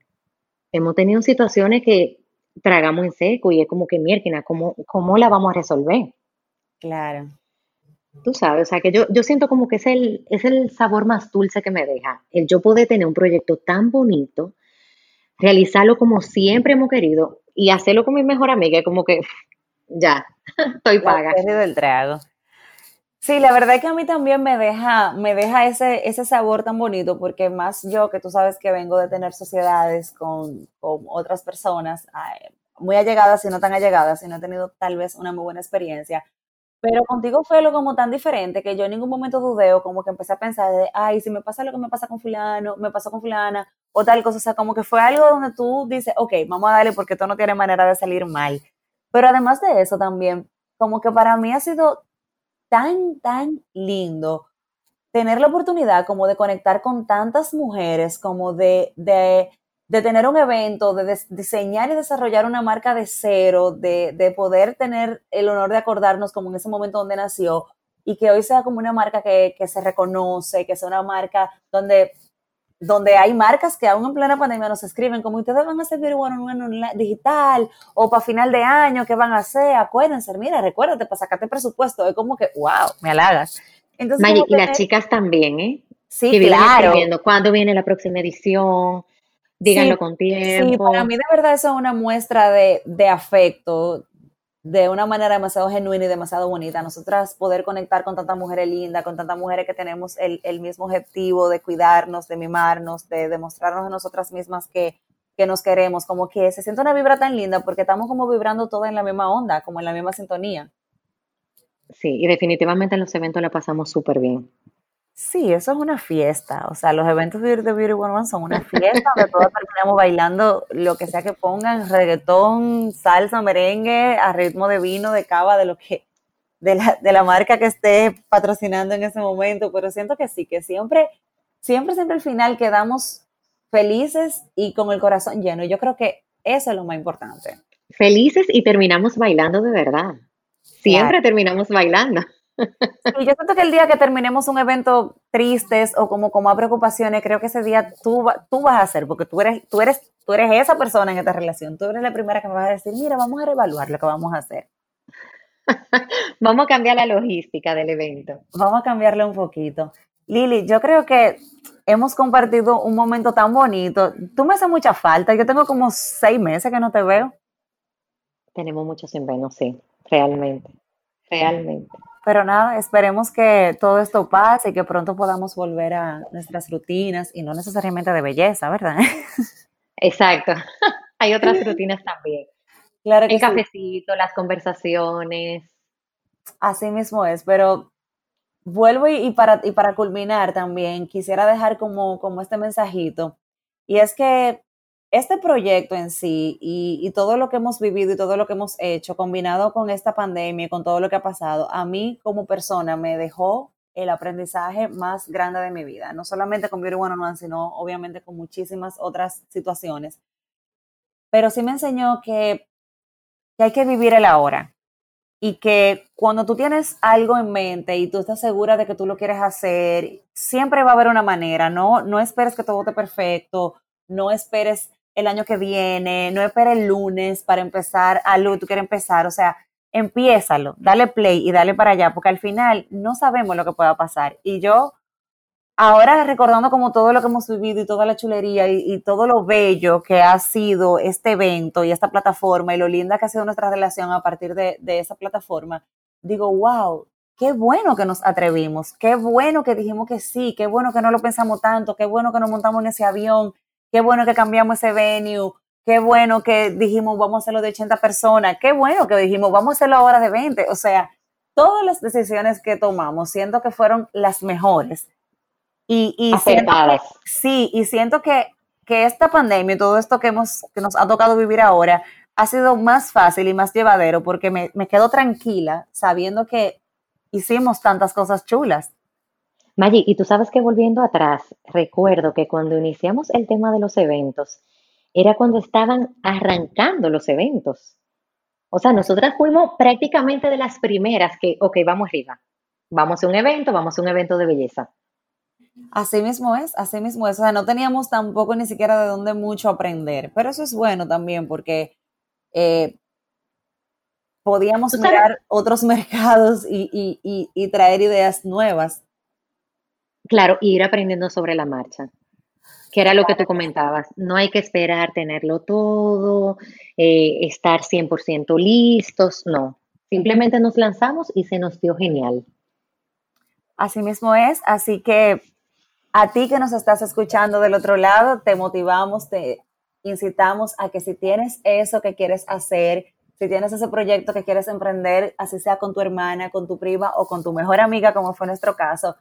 Hemos tenido situaciones que tragamos en seco y es como que, mierda, ¿cómo, ¿cómo la vamos a resolver? Claro. Tú sabes, o sea, que yo, yo siento como que es el, es el sabor más dulce que me deja. El yo poder tener un proyecto tan bonito, realizarlo como siempre hemos querido y hacerlo con mi mejor amiga, como que ya, estoy paga. del trago. Sí, la verdad es que a mí también me deja, me deja ese, ese sabor tan bonito, porque más yo, que tú sabes que vengo de tener sociedades con, con otras personas, muy allegadas y no tan allegadas, y no he tenido tal vez una muy buena experiencia, pero contigo fue lo como tan diferente que yo en ningún momento dudeo, como que empecé a pensar de, ay, si me pasa lo que me pasa con fulano, me pasó con fulana, o tal cosa, o sea, como que fue algo donde tú dices, ok, vamos a darle porque esto no tiene manera de salir mal. Pero además de eso también, como que para mí ha sido tan, tan lindo tener la oportunidad como de conectar con tantas mujeres, como de, de, de tener un evento, de diseñar y desarrollar una marca de cero, de, de, poder tener el honor de acordarnos como en ese momento donde nació y que hoy sea como una marca que, que se reconoce, que sea una marca donde donde hay marcas que aún en plena pandemia nos escriben como ustedes van a hacer Beauty One digital o para final de año, ¿qué van a hacer? Acuérdense, mira, recuérdate para sacarte presupuesto. Es como que, wow, me halagas. Entonces, y las chicas también, ¿eh? Sí, claro. ¿Cuándo viene la próxima edición? Díganlo con tiempo. Sí, para mí de verdad eso es una muestra de, de afecto, de una manera demasiado genuina y demasiado bonita. Nosotras poder conectar con tantas mujeres lindas, con tantas mujeres que tenemos el, el, mismo objetivo de cuidarnos, de mimarnos, de demostrarnos a nosotras mismas que, que nos queremos, como que se siente una vibra tan linda porque estamos como vibrando todo en la misma onda, como en la misma sintonía. Sí, y definitivamente en los eventos la pasamos súper bien. Sí, eso es una fiesta. O sea, los eventos de Beauty One son una fiesta donde todos terminamos bailando lo que sea que pongan, reggaetón, salsa, merengue, a ritmo de vino, de cava, de lo que, de la, de la marca que esté patrocinando en ese momento. Pero siento que sí, que siempre, siempre, siempre al final quedamos felices y con el corazón lleno. Yo creo que eso es lo más importante. Felices y terminamos bailando de verdad. Siempre terminamos bailando. Y yo siento que el día que terminemos un evento tristes o como con más preocupaciones, creo que ese día tú, tú vas a hacer, porque tú eres, tú, eres, tú eres esa persona en esta relación. Tú eres la primera que me vas a decir, mira, vamos a reevaluar lo que vamos a hacer. vamos a cambiar la logística del evento. Vamos a cambiarle un poquito. Lili, yo creo que hemos compartido un momento tan bonito. Tú me haces mucha falta. Yo tengo como seis meses que no te veo. Tenemos muchos sin vernos, sí, realmente. Realmente. Pero nada, esperemos que todo esto pase y que pronto podamos volver a nuestras rutinas y no necesariamente de belleza, ¿verdad? Exacto. Hay otras rutinas también. Claro que el cafecito, las conversaciones. Así mismo es, pero vuelvo y, para, y para culminar también quisiera dejar como, como este mensajito, y es que este proyecto en sí y, y, todo lo que hemos vivido y todo lo que hemos hecho, combinado con esta pandemia y con todo lo que ha pasado, a mí como persona me dejó el aprendizaje más grande de mi vida, no solamente con Beauty One on One, sino obviamente con muchísimas otras situaciones. Pero sí me enseñó que, que hay que vivir el ahora, y que cuando tú tienes algo en mente y tú estás segura de que tú lo quieres hacer, siempre va a haber una manera, no, no esperes que todo esté perfecto, no esperes el año que viene, no esperes el lunes para empezar algo que tú quieres empezar, o sea, empiézalo, dale play y dale para allá, porque al final no sabemos lo que pueda pasar. Y yo ahora recordando como todo lo que hemos vivido y toda la chulería y, todo lo bello que ha sido este evento y esta plataforma y lo linda que ha sido nuestra relación a partir de, esa plataforma, digo, wow, qué bueno que nos atrevimos, qué bueno que dijimos que sí, qué bueno que no lo pensamos tanto, qué bueno que nos montamos en ese avión, qué bueno que cambiamos ese venue, qué bueno que dijimos vamos a hacerlo de 80 personas, qué bueno que dijimos vamos a hacerlo ahora de 20, o sea, todas las decisiones que tomamos, siento que fueron las mejores. Y, y siento sí, y siento que, que, esta pandemia y todo esto que, hemos, que nos ha tocado vivir ahora ha sido más fácil y más llevadero porque me, me quedo tranquila sabiendo que hicimos tantas cosas chulas. Maggi, y tú sabes que volviendo atrás, recuerdo que cuando iniciamos el tema de los eventos, era cuando estaban arrancando los eventos. O sea, nosotras fuimos prácticamente de las primeras que, ok, vamos arriba, vamos a un evento, vamos a un evento de belleza. Así mismo es, así mismo es. O sea, no teníamos tampoco ni siquiera de dónde mucho aprender, pero eso es bueno también porque eh, podíamos mirar otros mercados y, traer ideas nuevas. Claro, ir aprendiendo sobre la marcha, que era lo que tú comentabas. No hay que esperar tenerlo todo, eh, estar 100% listos, no. Simplemente nos lanzamos y se nos dio genial. Así mismo es, así que a ti que nos estás escuchando del otro lado, te motivamos, te incitamos a que si tienes eso que quieres hacer, si tienes ese proyecto que quieres emprender, así sea con tu hermana, con tu prima o con tu mejor amiga, como fue nuestro caso,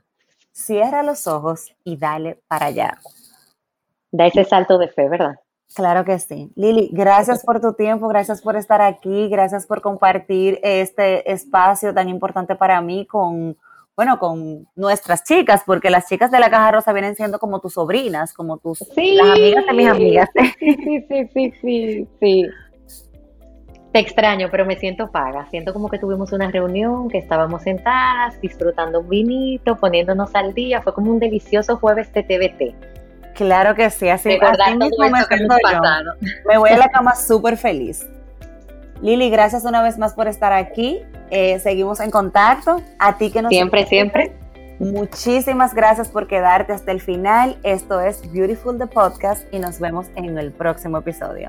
cierra los ojos y dale para allá. Da ese salto de fe, ¿verdad? Claro que sí. Lili, gracias por tu tiempo, gracias por estar aquí, gracias por compartir este espacio tan importante para mí con bueno, con nuestras chicas, porque las chicas de la Caja Rosa vienen siendo como tus sobrinas, como tus las amigas de mis amigas. Sí, sí, sí, sí, sí. Te extraño, pero me siento paga. Siento como que tuvimos una reunión, que estábamos sentadas, disfrutando un vinito, poniéndonos al día. Fue como un delicioso jueves de TVT. Claro que sí, así, así mismo me siento yo. Me voy a la cama súper feliz. Lili, gracias una vez más por estar aquí. Eh, seguimos en contacto. A ti que nos... Siempre, siempre. Muchísimas gracias por quedarte hasta el final. Esto es Beautiful the Podcast y nos vemos en el próximo episodio.